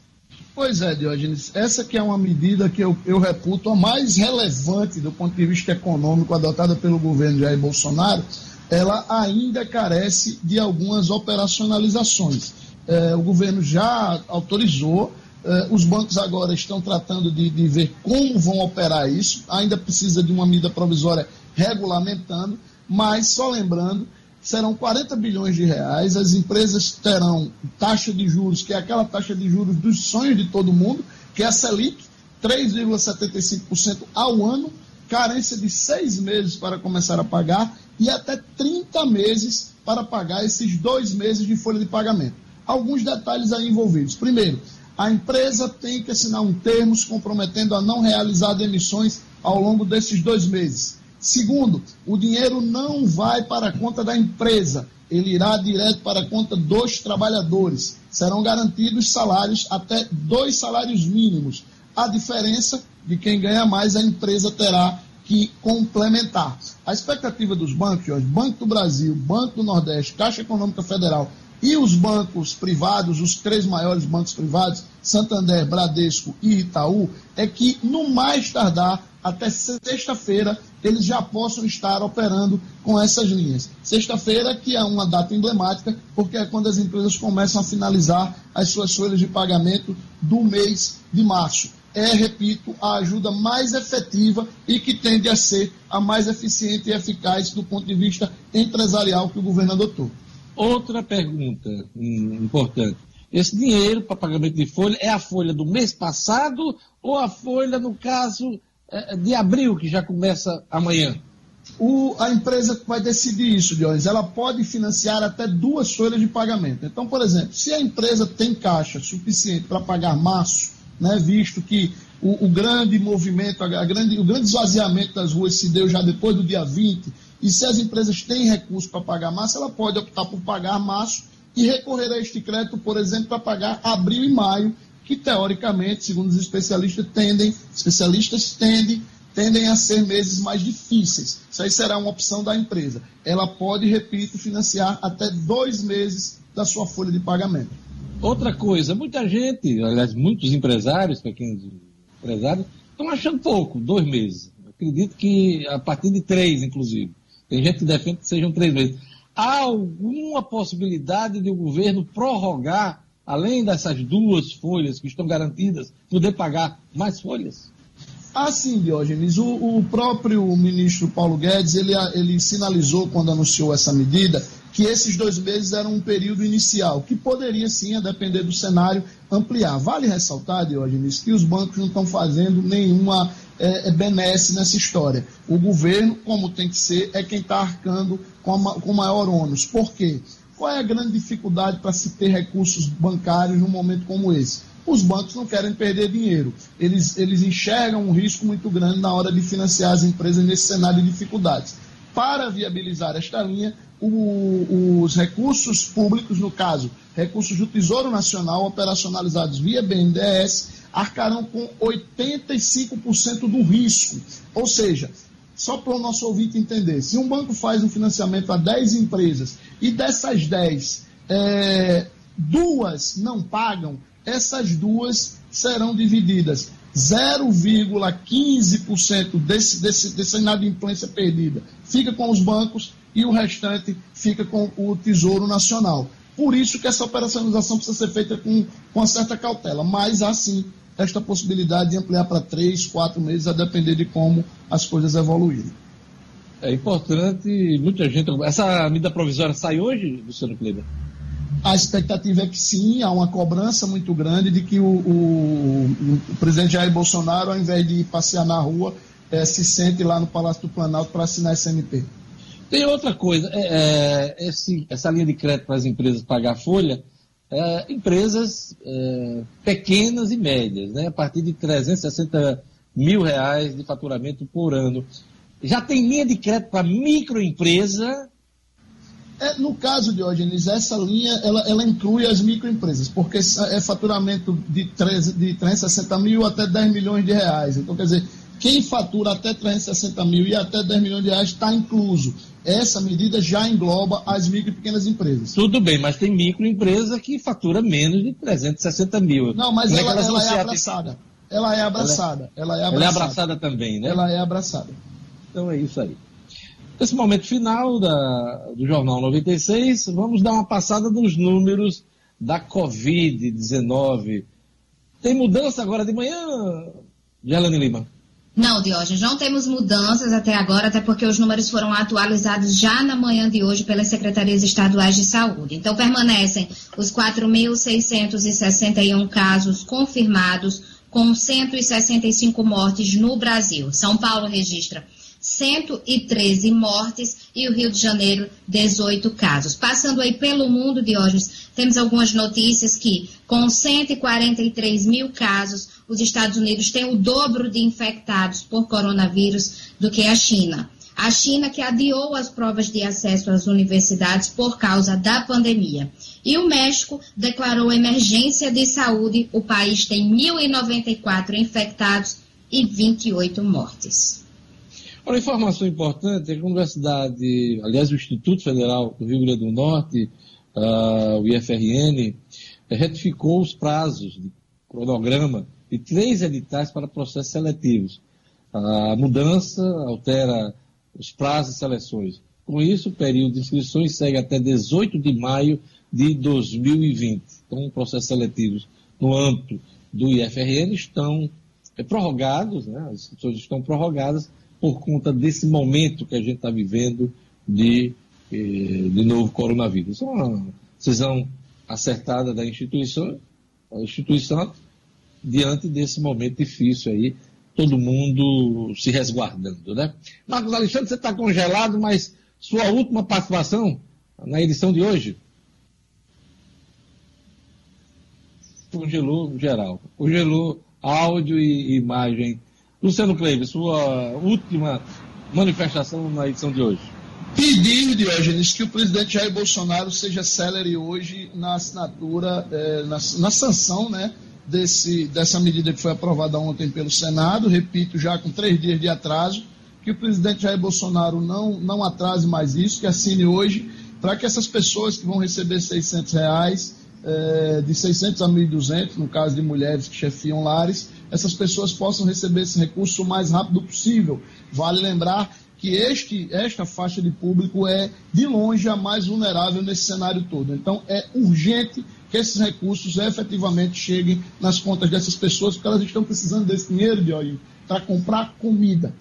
Pois é, Diógenes, essa que é uma medida que eu, eu reputo a mais relevante do ponto de vista econômico adotada pelo governo Jair Bolsonaro, ela ainda carece de algumas operacionalizações. É, o governo já autorizou, é, os bancos agora estão tratando de, de ver como vão operar isso, ainda precisa de uma medida provisória regulamentando, mas só lembrando serão 40 bilhões de reais, as empresas terão taxa de juros, que é aquela taxa de juros dos sonhos de todo mundo, que é a Selic, 3,75% ao ano, carência de seis meses para começar a pagar e até 30 meses para pagar esses dois meses de folha de pagamento. Alguns detalhes aí envolvidos. Primeiro, a empresa tem que assinar um termo comprometendo a não realizar demissões ao longo desses dois meses. Segundo, o dinheiro não vai para a conta da empresa, ele irá direto para a conta dos trabalhadores. Serão garantidos salários até dois salários mínimos. A diferença de quem ganha mais, a empresa terá que complementar. A expectativa dos bancos, Banco do Brasil, Banco do Nordeste, Caixa Econômica Federal e os bancos privados, os três maiores bancos privados, Santander, Bradesco e Itaú, é que no mais tardar até sexta-feira eles já possam estar operando com essas linhas. Sexta-feira, que é uma data emblemática, porque é quando as empresas começam a finalizar as suas folhas de pagamento do mês de março. É, repito, a ajuda mais efetiva e que tende a ser a mais eficiente e eficaz do ponto de vista empresarial que o governo adotou. Outra pergunta hum, importante. Esse dinheiro para pagamento de folha é a folha do mês passado ou a folha, no caso, de abril, que já começa amanhã? O, a empresa vai decidir isso, Dionis. Ela pode financiar até duas folhas de pagamento. Então, por exemplo, se a empresa tem caixa suficiente para pagar março, né, visto que o, o grande movimento, a grande, o grande esvaziamento das ruas se deu já depois do dia 20, E se as empresas têm recurso para pagar massa, ela pode optar por pagar março e recorrer a este crédito, por exemplo, para pagar abril e maio, que teoricamente, segundo os especialistas, tendem, especialistas tendem, tendem a ser meses mais difíceis. Isso aí será uma opção da empresa. Ela pode, repito, financiar até dois meses da sua folha de pagamento. Outra coisa, muita gente, aliás, muitos empresários, pequenos empresários, estão achando pouco, dois meses. acredito que a partir de três, inclusive. Tem gente que defende que sejam três meses. Há alguma possibilidade de o governo prorrogar, além dessas duas folhas que estão garantidas, poder pagar mais folhas? Ah, sim, Diógenes. O, o próprio ministro Paulo Guedes, ele, ele sinalizou quando anunciou essa medida que esses dois meses eram um período inicial, que poderia sim, a depender do cenário, ampliar. Vale ressaltar, Diógenes, que os bancos não estão fazendo nenhuma é, é, benesse nessa história. O governo, como tem que ser, é quem está arcando com, a, com maior ônus. Por quê? Qual é a grande dificuldade para se ter recursos bancários num momento como esse? Os bancos não querem perder dinheiro. Eles, eles enxergam um risco muito grande na hora de financiar as empresas nesse cenário de dificuldades. Para viabilizar esta linha, o, os recursos públicos, no caso, recursos do Tesouro Nacional operacionalizados via BNDES, arcarão com 85% do risco. Ou seja, só para o nosso ouvinte entender, se um banco faz um financiamento a 10 empresas e dessas 10, é, duas não pagam, essas duas serão divididas 0,15% desse, desse, dessa inadimplência perdida fica com os bancos e o restante fica com o Tesouro Nacional. Por isso que essa operacionalização precisa ser feita com, com uma certa cautela, mas há sim esta possibilidade de ampliar para três, quatro meses, a depender de como as coisas evoluírem. É importante, muita gente. Essa medida provisória sai hoje, Luciano Kleber? A expectativa é que sim, há uma cobrança muito grande de que o, o, o presidente Jair Bolsonaro, ao invés de passear na rua, é, se sente lá no Palácio do Planalto para assinar esse MP. Tem outra coisa, é, é, esse, essa linha de crédito para as empresas pagar folha, é, empresas é, pequenas e médias, né, a partir de 360 mil reais de faturamento por ano. Já tem linha de crédito para microempresa? É, no caso, Diógenes, essa linha ela, ela inclui as microempresas, porque é faturamento de, 13, de 360 mil até 10 milhões de reais. Então, quer dizer, quem fatura até 360 mil e até 10 milhões de reais está incluso. Essa medida já engloba as micro e pequenas empresas. Tudo bem, mas tem microempresa que fatura menos de 360 mil. Não, mas ela, é ela, é abraçada. Ela é abraçada. Ela é, ela é abraçada. Ela é abraçada também, né? Ela é abraçada. Então é isso aí. Nesse momento final da, do Jornal 96, vamos dar uma passada nos números da Covid-19. Tem mudança agora de manhã, Gelane Lima? Não, Diógenes, não temos mudanças até agora, até porque os números foram atualizados já na manhã de hoje pelas secretarias estaduais de saúde. Então, permanecem os 4.661 casos confirmados, com 165 mortes no Brasil. São Paulo registra 113 mortes e o Rio de Janeiro 18 casos. Passando aí pelo mundo, Diógenes, temos algumas notícias que, com 143 mil casos, os Estados Unidos têm o dobro de infectados por coronavírus do que a China. A China que adiou as provas de acesso às universidades por causa da pandemia. E o México declarou emergência de saúde. O país tem 1.094 infectados e 28 mortes. Uma informação importante é que a Universidade, aliás, o Instituto Federal do Rio Grande do Norte, uh, o IFRN, retificou os prazos de cronograma de três editais para processos seletivos. A mudança altera os prazos de seleções. Com isso, o período de inscrições segue até 18 de maio de 2020. Então, processos seletivos no âmbito do IFRN estão é, prorrogados, né? as inscrições estão prorrogadas por conta desse momento que a gente está vivendo de, eh, de novo coronavírus. Isso é uma decisão acertada da instituição, a instituição diante desse momento difícil aí, todo mundo se resguardando, né? Marcos Alexandre, você está congelado, mas sua última participação na edição de hoje? Congelou geral. Congelou áudio e imagem. Luciano Cleibe, sua última manifestação na edição de hoje. pedir, Diógenes, que o presidente Jair Bolsonaro seja célere hoje na assinatura, eh, na, na, sanção né, desse, dessa medida que foi aprovada ontem pelo Senado, repito, já com três dias de atraso, que o presidente Jair Bolsonaro não, não atrase mais isso, que assine hoje, para que essas pessoas que vão receber 600 reais, eh, de 600 a 1.200, no caso de mulheres que chefiam lares, essas pessoas possam receber esse recurso o mais rápido possível. Vale lembrar que este, esta faixa de público é, de longe, a mais vulnerável nesse cenário todo. Então, é urgente que esses recursos efetivamente cheguem nas contas dessas pessoas, porque elas estão precisando desse dinheiro, de óleo para comprar comida.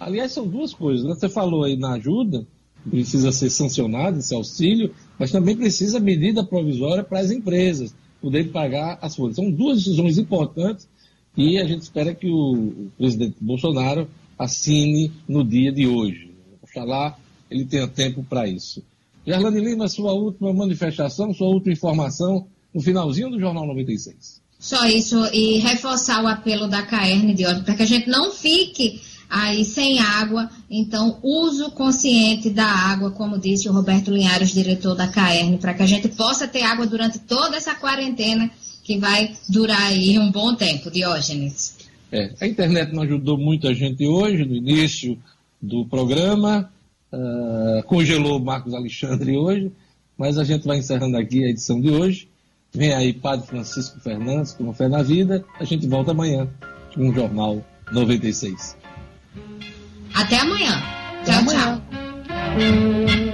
Aliás, são duas coisas. Né? Você falou aí na ajuda, precisa ser sancionado esse auxílio, mas também precisa medida provisória para as empresas poderem pagar as folhas. São duas decisões importantes e a gente espera que o presidente Bolsonaro assine no dia de hoje. Oxalá ele tenha tempo para isso. Gerlane Lima, sua última manifestação, sua última informação no finalzinho do Jornal 96. Só isso, e reforçar o apelo da Caerne de óleo, para que a gente não fique aí sem água. Então, uso consciente da água, como disse o Roberto Linhares, diretor da Caerne, para que a gente possa ter água durante toda essa quarentena que vai durar aí um bom tempo, Diógenes. É, a internet não ajudou muita gente hoje, no início do programa, uh, congelou o Marcos Alexandre hoje, mas a gente vai encerrando aqui a edição de hoje. Vem aí Padre Francisco Fernandes com Fé na Vida. A gente volta amanhã com o Jornal 96. Até amanhã. Até tchau, amanhã. tchau.